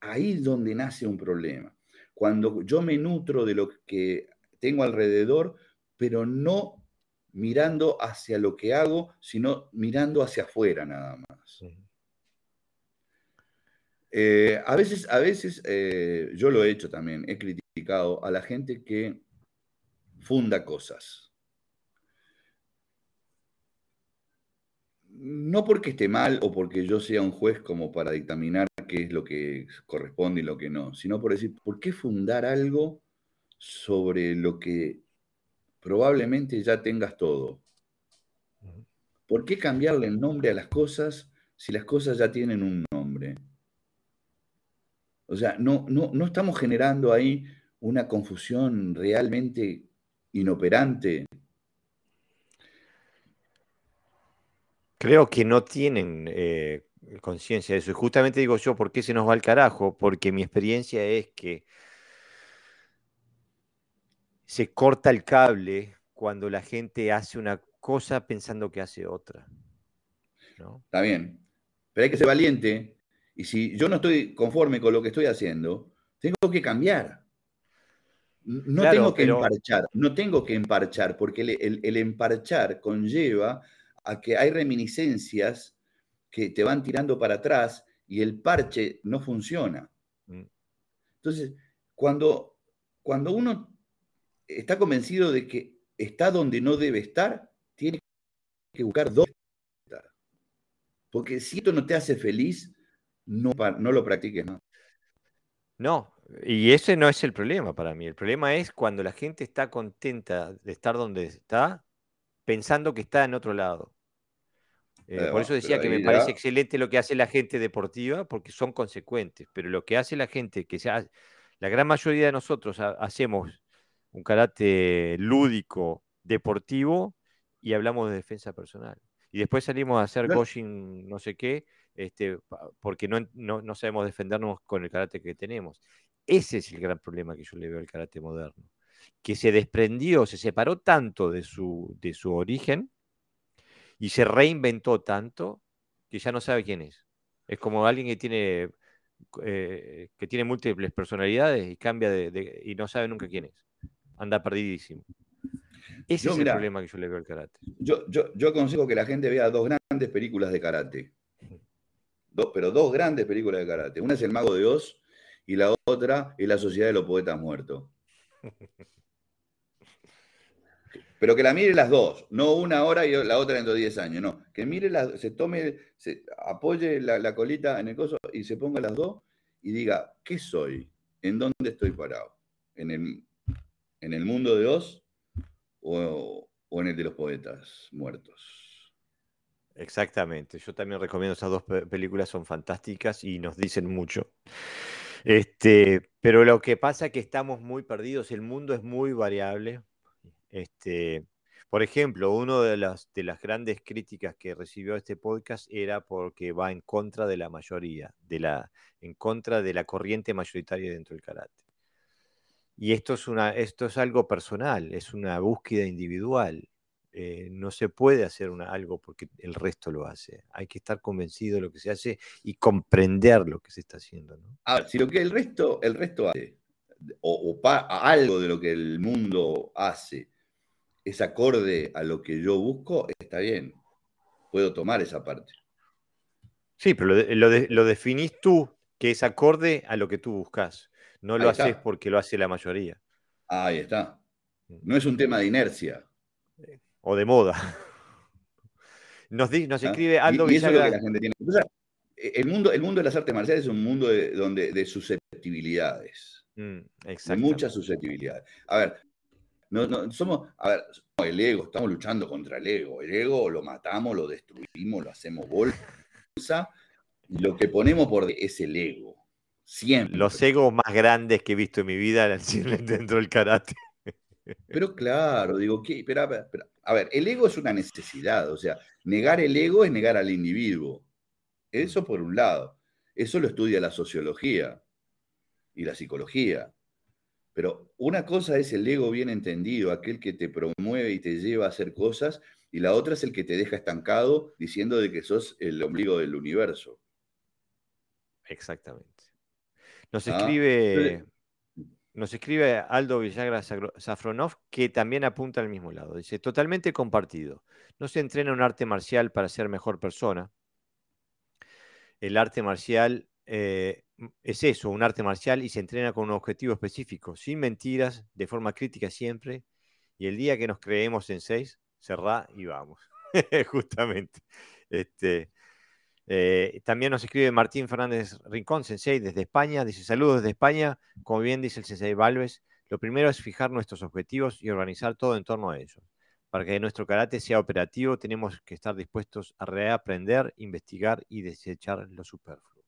ahí es donde nace un problema. Cuando yo me nutro de lo que tengo alrededor, pero no mirando hacia lo que hago, sino mirando hacia afuera nada más. Eh, a veces, a veces eh, yo lo he hecho también, he criticado a la gente que funda cosas. No porque esté mal o porque yo sea un juez como para dictaminar qué es lo que corresponde y lo que no, sino por decir, ¿por qué fundar algo sobre lo que probablemente ya tengas todo. ¿Por qué cambiarle el nombre a las cosas si las cosas ya tienen un nombre? O sea, no, no, estamos generando ahí una confusión realmente inoperante. Creo que no tienen eh, conciencia de eso. Y justamente digo yo, ¿por qué se nos va al carajo? Porque mi experiencia es que se corta el cable cuando la gente hace una cosa pensando que hace otra. Está bien, pero hay que ser valiente y si yo no estoy conforme con lo que estoy haciendo, tengo que cambiar. No tengo que emparchar, no tengo que emparchar, porque el, emparchar conlleva a que hay reminiscencias que te van tirando para atrás y el parche no funciona. Mm. Entonces, cuando, cuando uno está convencido de que está donde no debe estar, tiene que buscar dónde estar. Porque si esto no te hace feliz, no, no lo practiques más. No, y ese no es el problema para mí. El problema es cuando la gente está contenta de estar donde está, pensando que está en otro lado. Eh, por eso decía que me parece excelente lo que hace la gente deportiva, porque son consecuentes, pero lo que hace la gente, que sea, la gran mayoría de nosotros hacemos un carácter lúdico, deportivo, y hablamos de defensa personal. Y después salimos a hacer coaching no sé qué, este, porque no, no, sabemos defendernos con el carácter que tenemos. Ese es el gran problema que yo le veo al karate moderno, que se desprendió, se separó tanto de su, de su origen y se reinventó tanto que ya no sabe quién es. Es como alguien que tiene, eh, que tiene múltiples personalidades y cambia de, y no sabe nunca quién es anda perdidísimo. Ese es el problema que yo le veo al karate. Yo, yo, yo aconsejo que la gente vea dos grandes películas de karate. Dos, pero dos grandes películas de karate. Una es El Mago de Oz y la otra es La Sociedad de los Poetas Muertos. Pero que la mire las dos, no una hora y la otra dentro de 10 años, no. Que mire, las, se tome, se apoye la, colita en el coso y se ponga las dos y diga, ¿qué soy? ¿En dónde estoy parado? ¿En el, en el mundo de Oz o, en el de los poetas muertos? Exactamente, yo también recomiendo esas dos películas, son fantásticas y nos dicen mucho. Este, pero lo que pasa es que estamos muy perdidos, el mundo es muy variable. Este, por ejemplo, una de las, de las grandes críticas que recibió este podcast era porque va en contra de la mayoría, de la, en contra de la corriente mayoritaria dentro del karate. Y esto es, una, esto es algo personal, es una búsqueda individual. Eh, no se puede hacer algo porque el resto lo hace. Hay que estar convencido de lo que se hace y comprender lo que se está haciendo. Ver, si lo que el resto, el resto hace, o, algo de lo que el mundo hace, es acorde a lo que yo busco, está bien. Puedo tomar esa parte. Sí, pero lo, definís tú, que es acorde a lo que tú buscas. No lo haces porque lo hace la mayoría. Ahí está. Mm. No es un tema de inercia o de moda. Nos, nos ¿Ah? escribe Aldo el, mundo, el mundo de las artes marciales es un mundo de, donde, de susceptibilidades. Mm, de muchas susceptibilidades. A ver, no, somos, a ver, el ego, estamos luchando contra el ego. El ego lo matamos, lo destruimos, lo hacemos bolsa. Lo que ponemos por es el ego. Siempre. Los egos más grandes que he visto en mi vida dentro del karate. Pero claro, digo, ¿qué? Pero, a ver, el ego es una necesidad, o sea, negar el ego es negar al individuo. Eso por un lado. Eso lo estudia la sociología y la psicología. Pero una cosa es el ego bien entendido, aquel que te promueve y te lleva a hacer cosas, y la otra es el que te deja estancado diciendo de que sos el ombligo del universo. Exactamente. Nos ah, escribe nos escribe Aldo Villagra Safronov, que también apunta al mismo lado. Dice, totalmente compartido. No se entrena un arte marcial para ser mejor persona. El arte marcial eh, es eso, un arte marcial y se entrena con un objetivo específico, sin mentiras, de forma crítica siempre. Y el día que nos creemos en seis, cerrá y vamos. Justamente. Este, eh, también nos escribe Martín Fernández Rincón, Sensei, desde España. Dice, saludos desde España. Como bien dice el Sensei Valves, lo primero es fijar nuestros objetivos y organizar todo en torno a ellos. Para que nuestro karate sea operativo, tenemos que estar dispuestos a reaprender, investigar y desechar lo superfluo.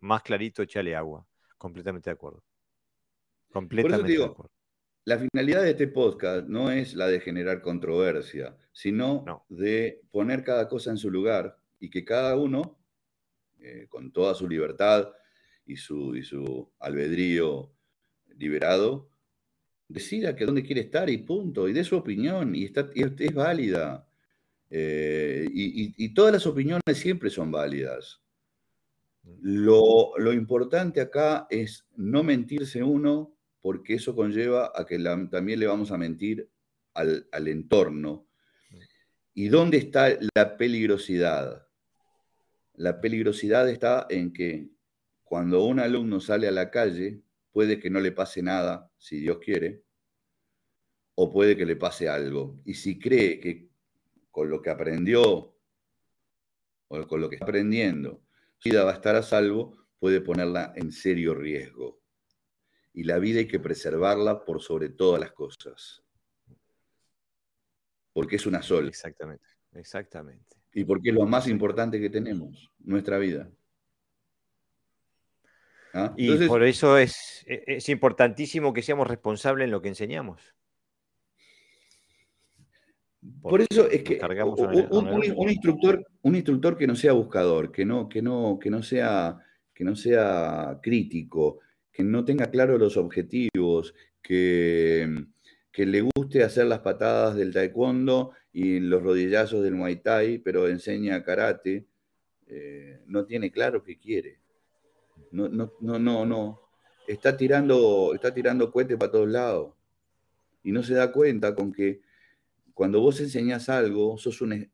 Más clarito, échale agua. Completamente de acuerdo. Completamente de acuerdo. La finalidad de este podcast no es la de generar controversia, sino de poner cada cosa en su lugar y que cada uno, eh, con toda su libertad y su, y su albedrío liberado, decida que dónde quiere estar y punto, y dé su opinión, y, está, es válida. Eh, y, todas las opiniones siempre son válidas. Lo, importante acá es no mentirse uno, porque eso conlleva a que también le vamos a mentir al, al entorno. ¿Y dónde está la peligrosidad? La peligrosidad está en que cuando un alumno sale a la calle, puede que no le pase nada, si Dios quiere, o puede que le pase algo. Y si cree que con lo que aprendió o con lo que está aprendiendo, su vida va a estar a salvo, puede ponerla en serio riesgo. Y la vida hay que preservarla por sobre todas las cosas. Porque es una sola. Exactamente, exactamente. Y porque es lo más importante que tenemos, nuestra vida. ¿Ah? Y por eso es, e, es importantísimo que seamos responsables en lo que enseñamos. Por eso es que un, instructor, un instructor que no sea buscador, que no, que no, que no, sea, que no sea crítico, que no tenga claro los objetivos, que, que le guste hacer las patadas del taekwondo y los rodillazos del muay thai, pero enseña karate, eh, no tiene claro qué quiere. No, no, no, no, no. Está tirando, está tirando cohetes para todos lados. Y no se da cuenta con que cuando vos enseñás algo, sos un,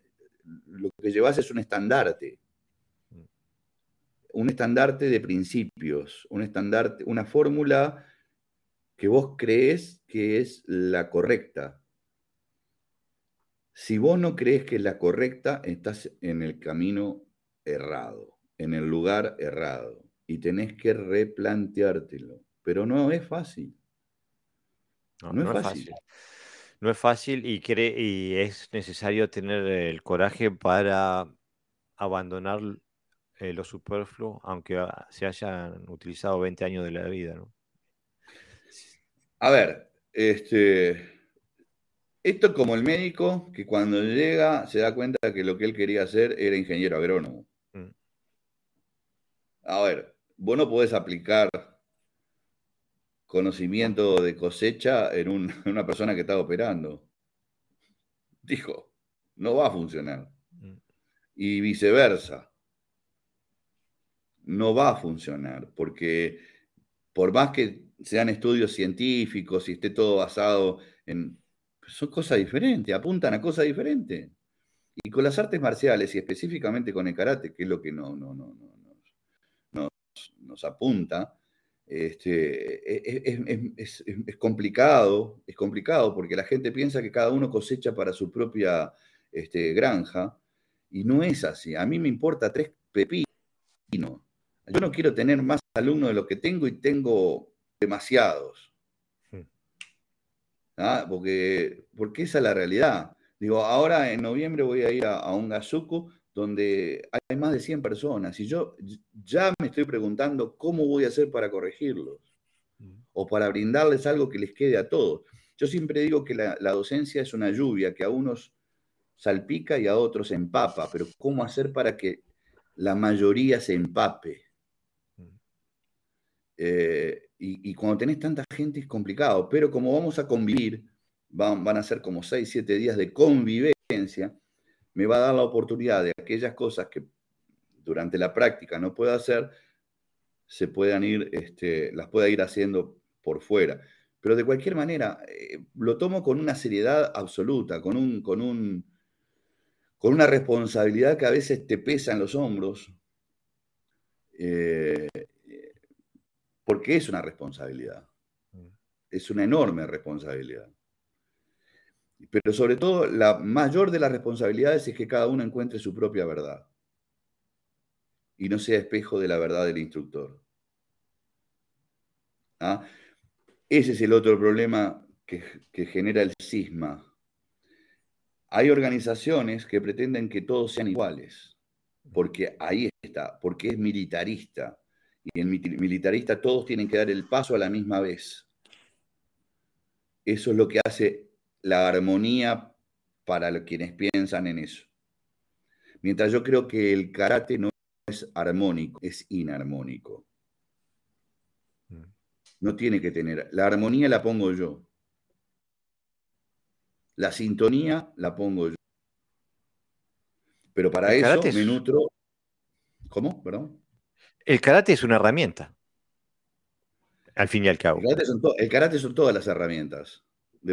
lo que llevas es un estandarte. Un estandarte de principios, un estandarte, una fórmula que vos crees que es la correcta. Si vos no crees que es la correcta, estás en el camino errado, en el lugar errado, y tenés que replanteártelo. Pero no es fácil. No, es, fácil. No es fácil y, y es necesario tener el coraje para abandonar eh, lo superfluo, aunque se hayan utilizado 20 años de la vida. ¿no? A ver, este, esto es como el médico que cuando llega se da cuenta que lo que él quería hacer era ingeniero agrónomo. Mm. A ver, vos no podés aplicar conocimiento de cosecha en, una persona que está operando. Dijo, no va a funcionar. Mm. Y viceversa. No va a funcionar, porque por más que sean estudios científicos y esté todo basado en... Son cosas diferentes, apuntan a cosas diferentes. Y con las artes marciales y específicamente con el karate, que es lo que no, no, no, no, nos apunta, este, es, complicado, es complicado porque la gente piensa que cada uno cosecha para su propia este, granja y no es así. A mí me importa tres pepinos. Yo no quiero tener más alumnos de lo que tengo y tengo demasiados. Hmm. ¿Ah? Porque, porque esa es la realidad. Digo, ahora en noviembre voy a ir a, a un gazuco donde hay más de 100 personas y yo ya me estoy preguntando cómo voy a hacer para corregirlos mm. o para brindarles algo que les quede a todos. Yo siempre digo que la, docencia es una lluvia que a unos salpica y a otros empapa, pero ¿cómo hacer para que la mayoría se empape? Mm. Eh, y, cuando tenés tanta gente es complicado, pero como vamos a convivir, van, van a ser como 6, 7 días de convivencia, me va a dar la oportunidad de aquellas cosas que durante la práctica no pueda hacer, se puedan ir, este, las pueda ir haciendo por fuera. Pero de cualquier manera, eh, lo tomo con una seriedad absoluta, con, un, con, un, con una responsabilidad que a veces te pesa en los hombros, eh, porque es una responsabilidad, mm. es una enorme responsabilidad. Pero sobre todo, la mayor de las responsabilidades es que cada uno encuentre su propia verdad y no sea espejo de la verdad del instructor. ¿Ah? Ese es el otro problema que, que genera el cisma. Hay organizaciones que pretenden que todos sean iguales, porque ahí está, porque es militarista. Y en militarista todos tienen que dar el paso a la misma vez. Eso es lo que hace la armonía para quienes piensan en eso. Mientras yo creo que el karate no es armónico, es inarmónico. Mm. No tiene que tener. La armonía la pongo yo. La sintonía la pongo yo. Pero para eso me nutro. ¿Cómo? Perdón. El karate es una herramienta. Al fin y al cabo. el karate son todas las herramientas.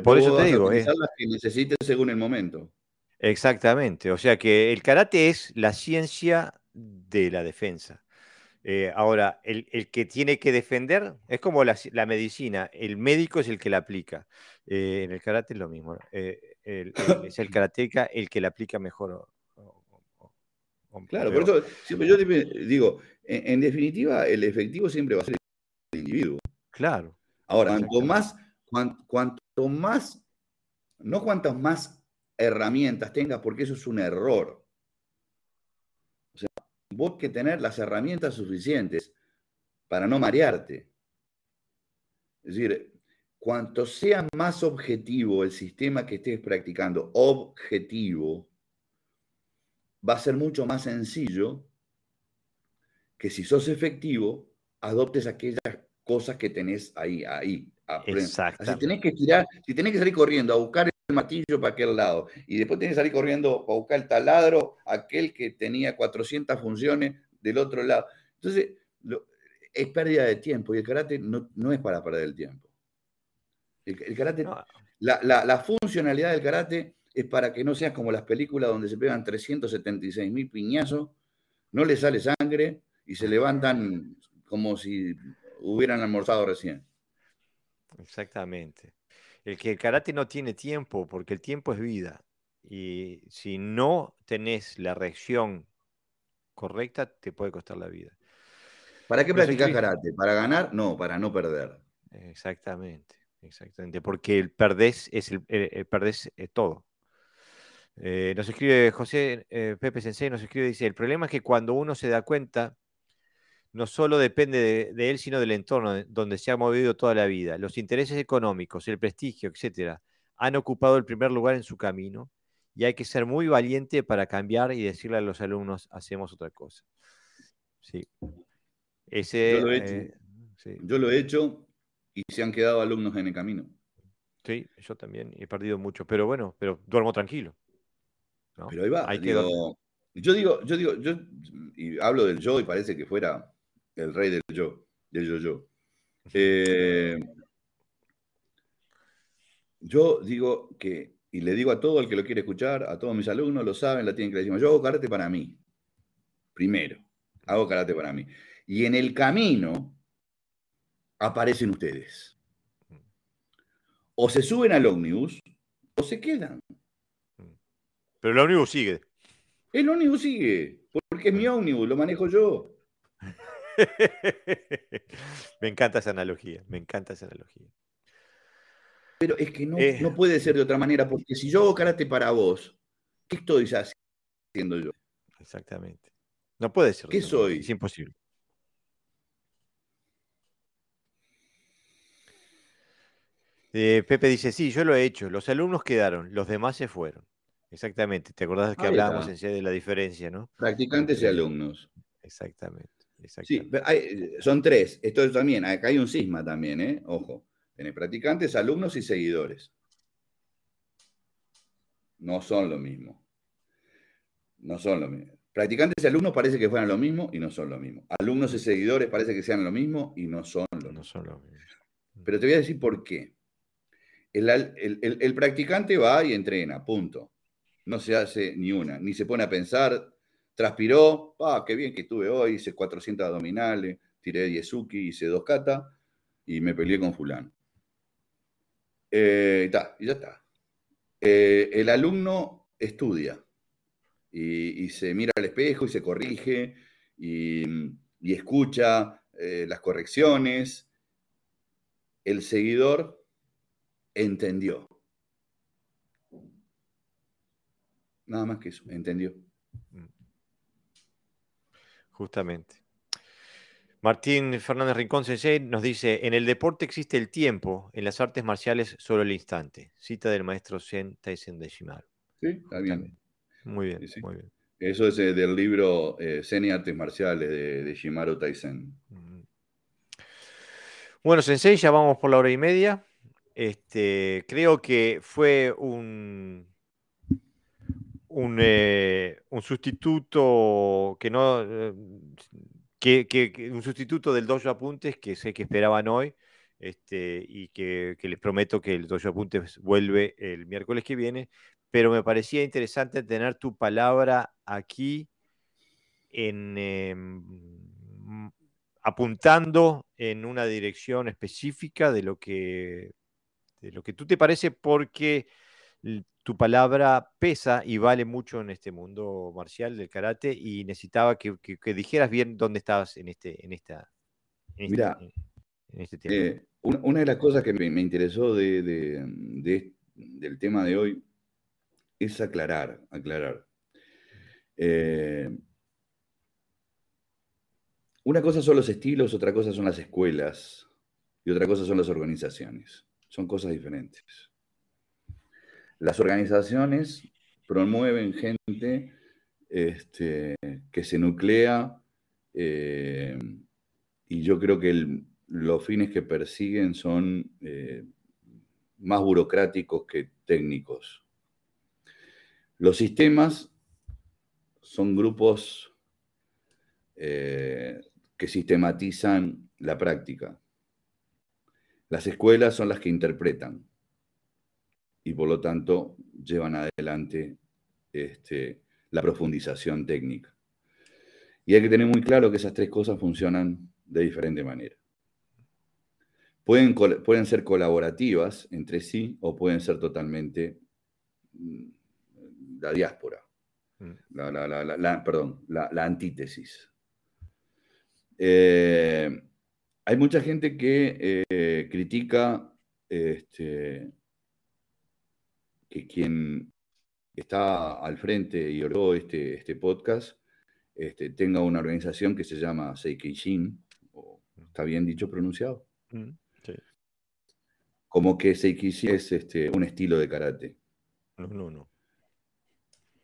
Por eso te digo. Es... las que necesites según el momento. Exactamente. O sea que el karate es la ciencia de la defensa. Eh, ahora, el, que tiene que defender es como la, medicina, el médico es el que la aplica. Eh, en el karate es lo mismo. Eh, es el karateca el que la aplica mejor. Claro, por eso siempre yo digo, en, definitiva, el efectivo siempre va a ser el individuo. Claro. Ahora, cuanto más, cuanto más, no cuantas más herramientas tengas, porque eso es un error. O sea, vos que tener las herramientas suficientes para no marearte. Es decir, cuanto sea más objetivo el sistema que estés practicando, objetivo, va a ser mucho más sencillo que si sos efectivo, adoptes aquellas cosas que tenés ahí, ahí. Exacto. Si tenés que tirar, si tenés que salir corriendo a buscar el martillo para aquel lado y después tenés que salir corriendo a buscar el taladro, aquel que tenía 400 funciones del otro lado. Entonces, es pérdida de tiempo y el karate no, es para perder el tiempo. El, karate, la, funcionalidad del karate es para que no seas como las películas donde se pegan 376 mil piñazos, no le sale sangre y se levantan como si hubieran almorzado recién. Exactamente. El que el karate no tiene tiempo, porque el tiempo es vida. Y si no tenés la reacción correcta, te puede costar la vida. ¿Para qué practicas karate? ¿Para ganar? No, para no perder. Exactamente, exactamente. Porque el perdés es el, perdés todo. Eh, nos escribe José eh, Pepe Sensei, nos escribe, dice, el problema es que cuando uno se da cuenta, no solo depende de, él, sino del entorno donde se ha movido toda la vida. Los intereses económicos, el prestigio, etcétera, han ocupado el primer lugar en su camino y hay que ser muy valiente para cambiar y decirle a los alumnos, hacemos otra cosa. Sí. Ese, yo, lo he hecho, eh, yo lo he hecho y se han quedado alumnos en el camino. Sí, yo también he perdido mucho, pero bueno, pero duermo tranquilo. Pero ahí va. yo digo, yo digo, yo y hablo del yo y parece que fuera el rey del yo, del yo-yo. Eh, yo digo que y le digo a todo el que lo quiere escuchar, a todos mis alumnos, lo saben, la tienen que decir, yo hago karate para mí. Primero, hago karate para mí. Y en el camino aparecen ustedes. O se suben al ómnibus o se quedan. Pero el ómnibus sigue. El ómnibus sigue, porque es mi ómnibus, lo manejo yo. me encanta esa analogía, me encanta esa analogía. Pero es que no, eh. no puede ser de otra manera, porque si yo hago karate para vos, ¿qué estoy haciendo yo? Exactamente. No puede ser. ¿Qué soy? Es imposible. Eh, Pepe dice, sí, yo lo he hecho. Los alumnos quedaron, los demás se fueron. Exactamente. ¿Te acordás que hablábamos en de la diferencia, no? Practicantes y alumnos. Exactamente. Sí, son tres. Esto también, acá hay un cisma también, ¿eh? Ojo. Tenés practicantes, alumnos y seguidores. No son lo mismo. No son lo mismo. Practicantes y alumnos parece que fueran lo mismo y no son lo mismo. Alumnos y seguidores parece que sean lo mismo y no son lo mismo. Son lo mismo. Pero te voy a decir por qué. El, practicante va y entrena, punto. No se hace ni una, ni se pone a pensar, transpiró, ah, qué bien que estuve hoy, hice 400 abdominales, tiré 10 suki, hice dos kata y me peleé con fulano. Eh, y ya está. Eh, el alumno estudia y, se mira al espejo y se corrige y, escucha eh, las correcciones. El seguidor entendió. Nada más que eso, entendió. Justamente. Martín Fernández Rincón Sensei nos dice, en el deporte existe el tiempo, en las artes marciales solo el instante. Cita del maestro Zen Taisen de Shimaru. Sí, está bien. Muy bien, muy bien. Eso es eh, del libro eh, Zen y Artes Marciales de, Shimaru Taisen. Bueno, Sensei, ya vamos por la hora y media. Este, creo que fue un, un, eh, un sustituto que no que, un sustituto del Dojo Apuntes que sé que esperaban hoy este, y que, les prometo que el Dojo Apuntes vuelve el miércoles que viene, pero me parecía interesante tener tu palabra aquí en, em, apuntando en una dirección específica de lo que, de lo que tú te parece porque tu palabra pesa y vale mucho en este mundo marcial del karate y necesitaba que, dijeras bien dónde estabas en este, en esta, en este, tema. Eh, una, de las cosas que me, interesó de, del tema de hoy es aclarar, aclarar. Eh, una cosa son los estilos, otra cosa son las escuelas y otra cosa son las organizaciones. Son cosas diferentes. Las organizaciones promueven gente este, que se nuclea eh, y yo creo que los fines que persiguen son eh, más burocráticos que técnicos. Los sistemas son grupos eh, que sistematizan la práctica. Las escuelas son las que interpretan y por lo tanto llevan adelante este, la profundización técnica. Y hay que tener muy claro que esas tres cosas funcionan de diferente manera. Pueden, pueden ser colaborativas entre sí o pueden ser totalmente mm, la diáspora, mm. la, perdón, la, antítesis. Eh, hay mucha gente que eh, critica este, que quien está al frente y oró este, este podcast este, tenga una organización que se llama Seikishin, ¿está bien dicho pronunciado? Mm, Como que Seikishin es este, un estilo de karate. No, no, no.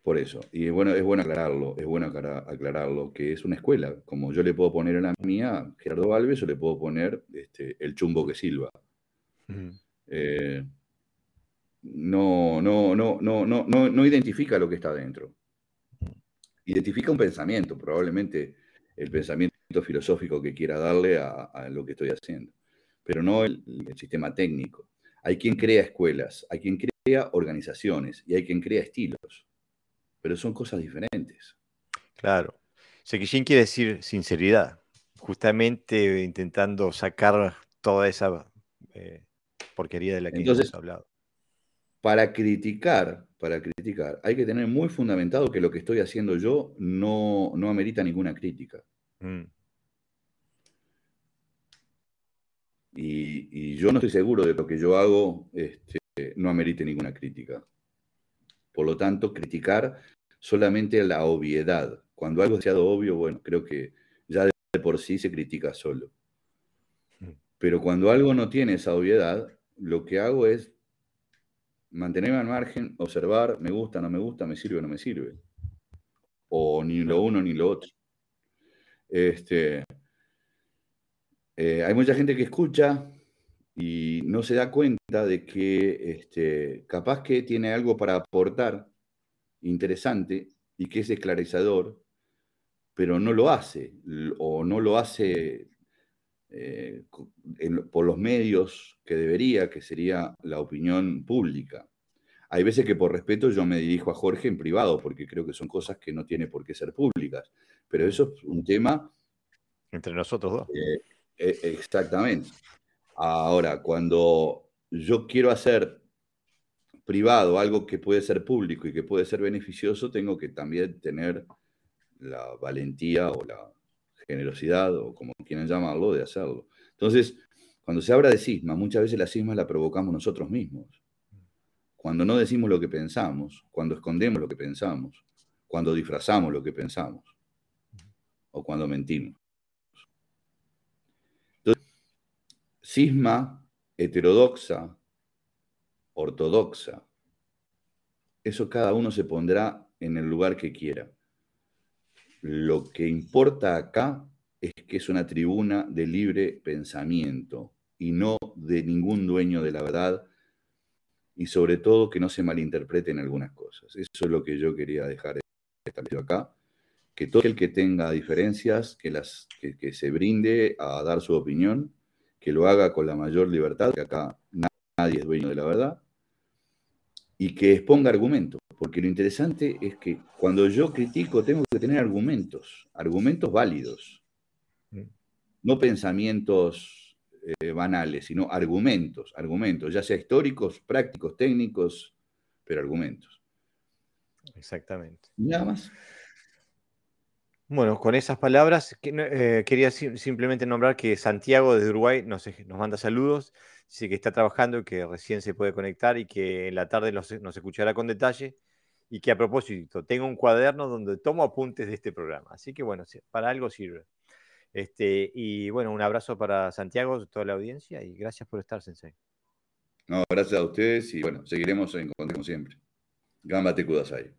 Por eso. Y bueno, es bueno aclararlo, es bueno aclararlo, que es una escuela. Como yo le puedo poner a la mía, Gerardo Alves, yo le puedo poner este, el chumbo que silba. Eh, no, no, no, no, no, no, identifica lo que está dentro. Identifica un pensamiento, probablemente el pensamiento filosófico que quiera darle a, lo que estoy haciendo, pero no el, sistema técnico. Hay quien crea escuelas, hay quien crea organizaciones y hay quien crea estilos, pero son cosas diferentes. Claro. Sekishin quiere decir sinceridad, justamente intentando sacar toda esa eh, porquería de la que hemos hablado para criticar, para criticar, hay que tener muy fundamentado que lo que estoy haciendo yo no, no amerita ninguna crítica. Mm. Y, yo no estoy seguro de que lo que yo hago este, no amerite ninguna crítica. Por lo tanto, criticar solamente la obviedad. Cuando algo es demasiado obvio, bueno, creo que ya de por sí se critica solo. Mm. Pero cuando algo no tiene esa obviedad, lo que hago es mantenerme al margen, observar, me gusta, no me gusta, me sirve, no me sirve. O ni lo uno ni lo otro. Este, eh, hay mucha gente que escucha y no se da cuenta de que este, capaz que tiene algo para aportar interesante y que es esclarecedor, pero no lo hace o no lo hace eh, por los medios que debería, que sería la opinión pública. Hay veces que por respeto yo me dirijo a Jorge en privado, porque creo que son cosas que no tienen por qué ser públicas, pero eso es un tema... Entre nosotros dos. Eh, eh, exactamente. Ahora, cuando yo quiero hacer privado algo que puede ser público y que puede ser beneficioso, tengo que también tener la valentía o la generosidad o como quieran llamarlo, de hacerlo. Entonces, cuando se habla de cisma, muchas veces la cisma la provocamos nosotros mismos. Cuando no decimos lo que pensamos, cuando escondemos lo que pensamos, cuando disfrazamos lo que pensamos o cuando mentimos. Entonces, cisma heterodoxa, ortodoxa, eso cada uno se pondrá en el lugar que quiera. Lo que importa acá es que es una tribuna de libre pensamiento y no de ningún dueño de la verdad y sobre todo que no se malinterpreten algunas cosas. Eso es lo que yo quería dejar establecido acá, que todo el que tenga diferencias, que, las, que, se brinde a dar su opinión, que lo haga con la mayor libertad, que acá nadie es dueño de la verdad, y que exponga argumentos. Porque lo interesante es que cuando yo critico tengo que tener argumentos, argumentos válidos, mm. no pensamientos eh, banales, sino argumentos, argumentos, ya sea históricos, prácticos, técnicos, pero argumentos. Exactamente. Nada más. Bueno, con esas palabras eh, quería simplemente nombrar que Santiago desde Uruguay nos, nos manda saludos, dice que está trabajando y que recién se puede conectar y que en la tarde nos escuchará con detalle y que a propósito tengo un cuaderno donde tomo apuntes de este programa. Así que bueno, para algo sirve. Este, y bueno, un abrazo para Santiago, toda la audiencia y gracias por estar, Sensei. No, gracias a ustedes y bueno, seguiremos en contacto como siempre. Gamba te ahí.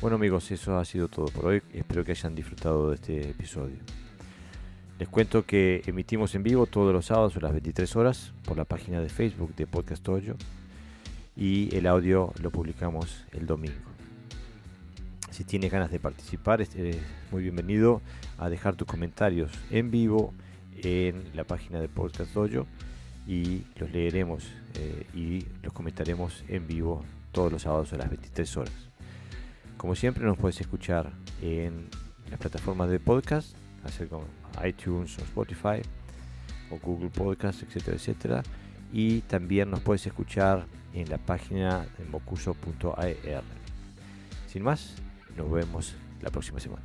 Bueno amigos, eso ha sido todo por hoy. Espero que hayan disfrutado de este episodio. Les cuento que emitimos en vivo todos los sábados a las 23 horas por la página de Facebook de Podcast Hoyo y el audio lo publicamos el domingo. Si tienes ganas de participar, es muy bienvenido a dejar tus comentarios en vivo en la página de Podcast Dojo y los leeremos eh, y los comentaremos en vivo todos los sábados a las 23 horas. Como siempre nos puedes escuchar en las plataformas de podcast, hacer como iTunes o Spotify o Google Podcast, etcétera, etcétera. Y también nos puedes escuchar en la página de mocuso.ar. Sin más, nos vemos la próxima semana.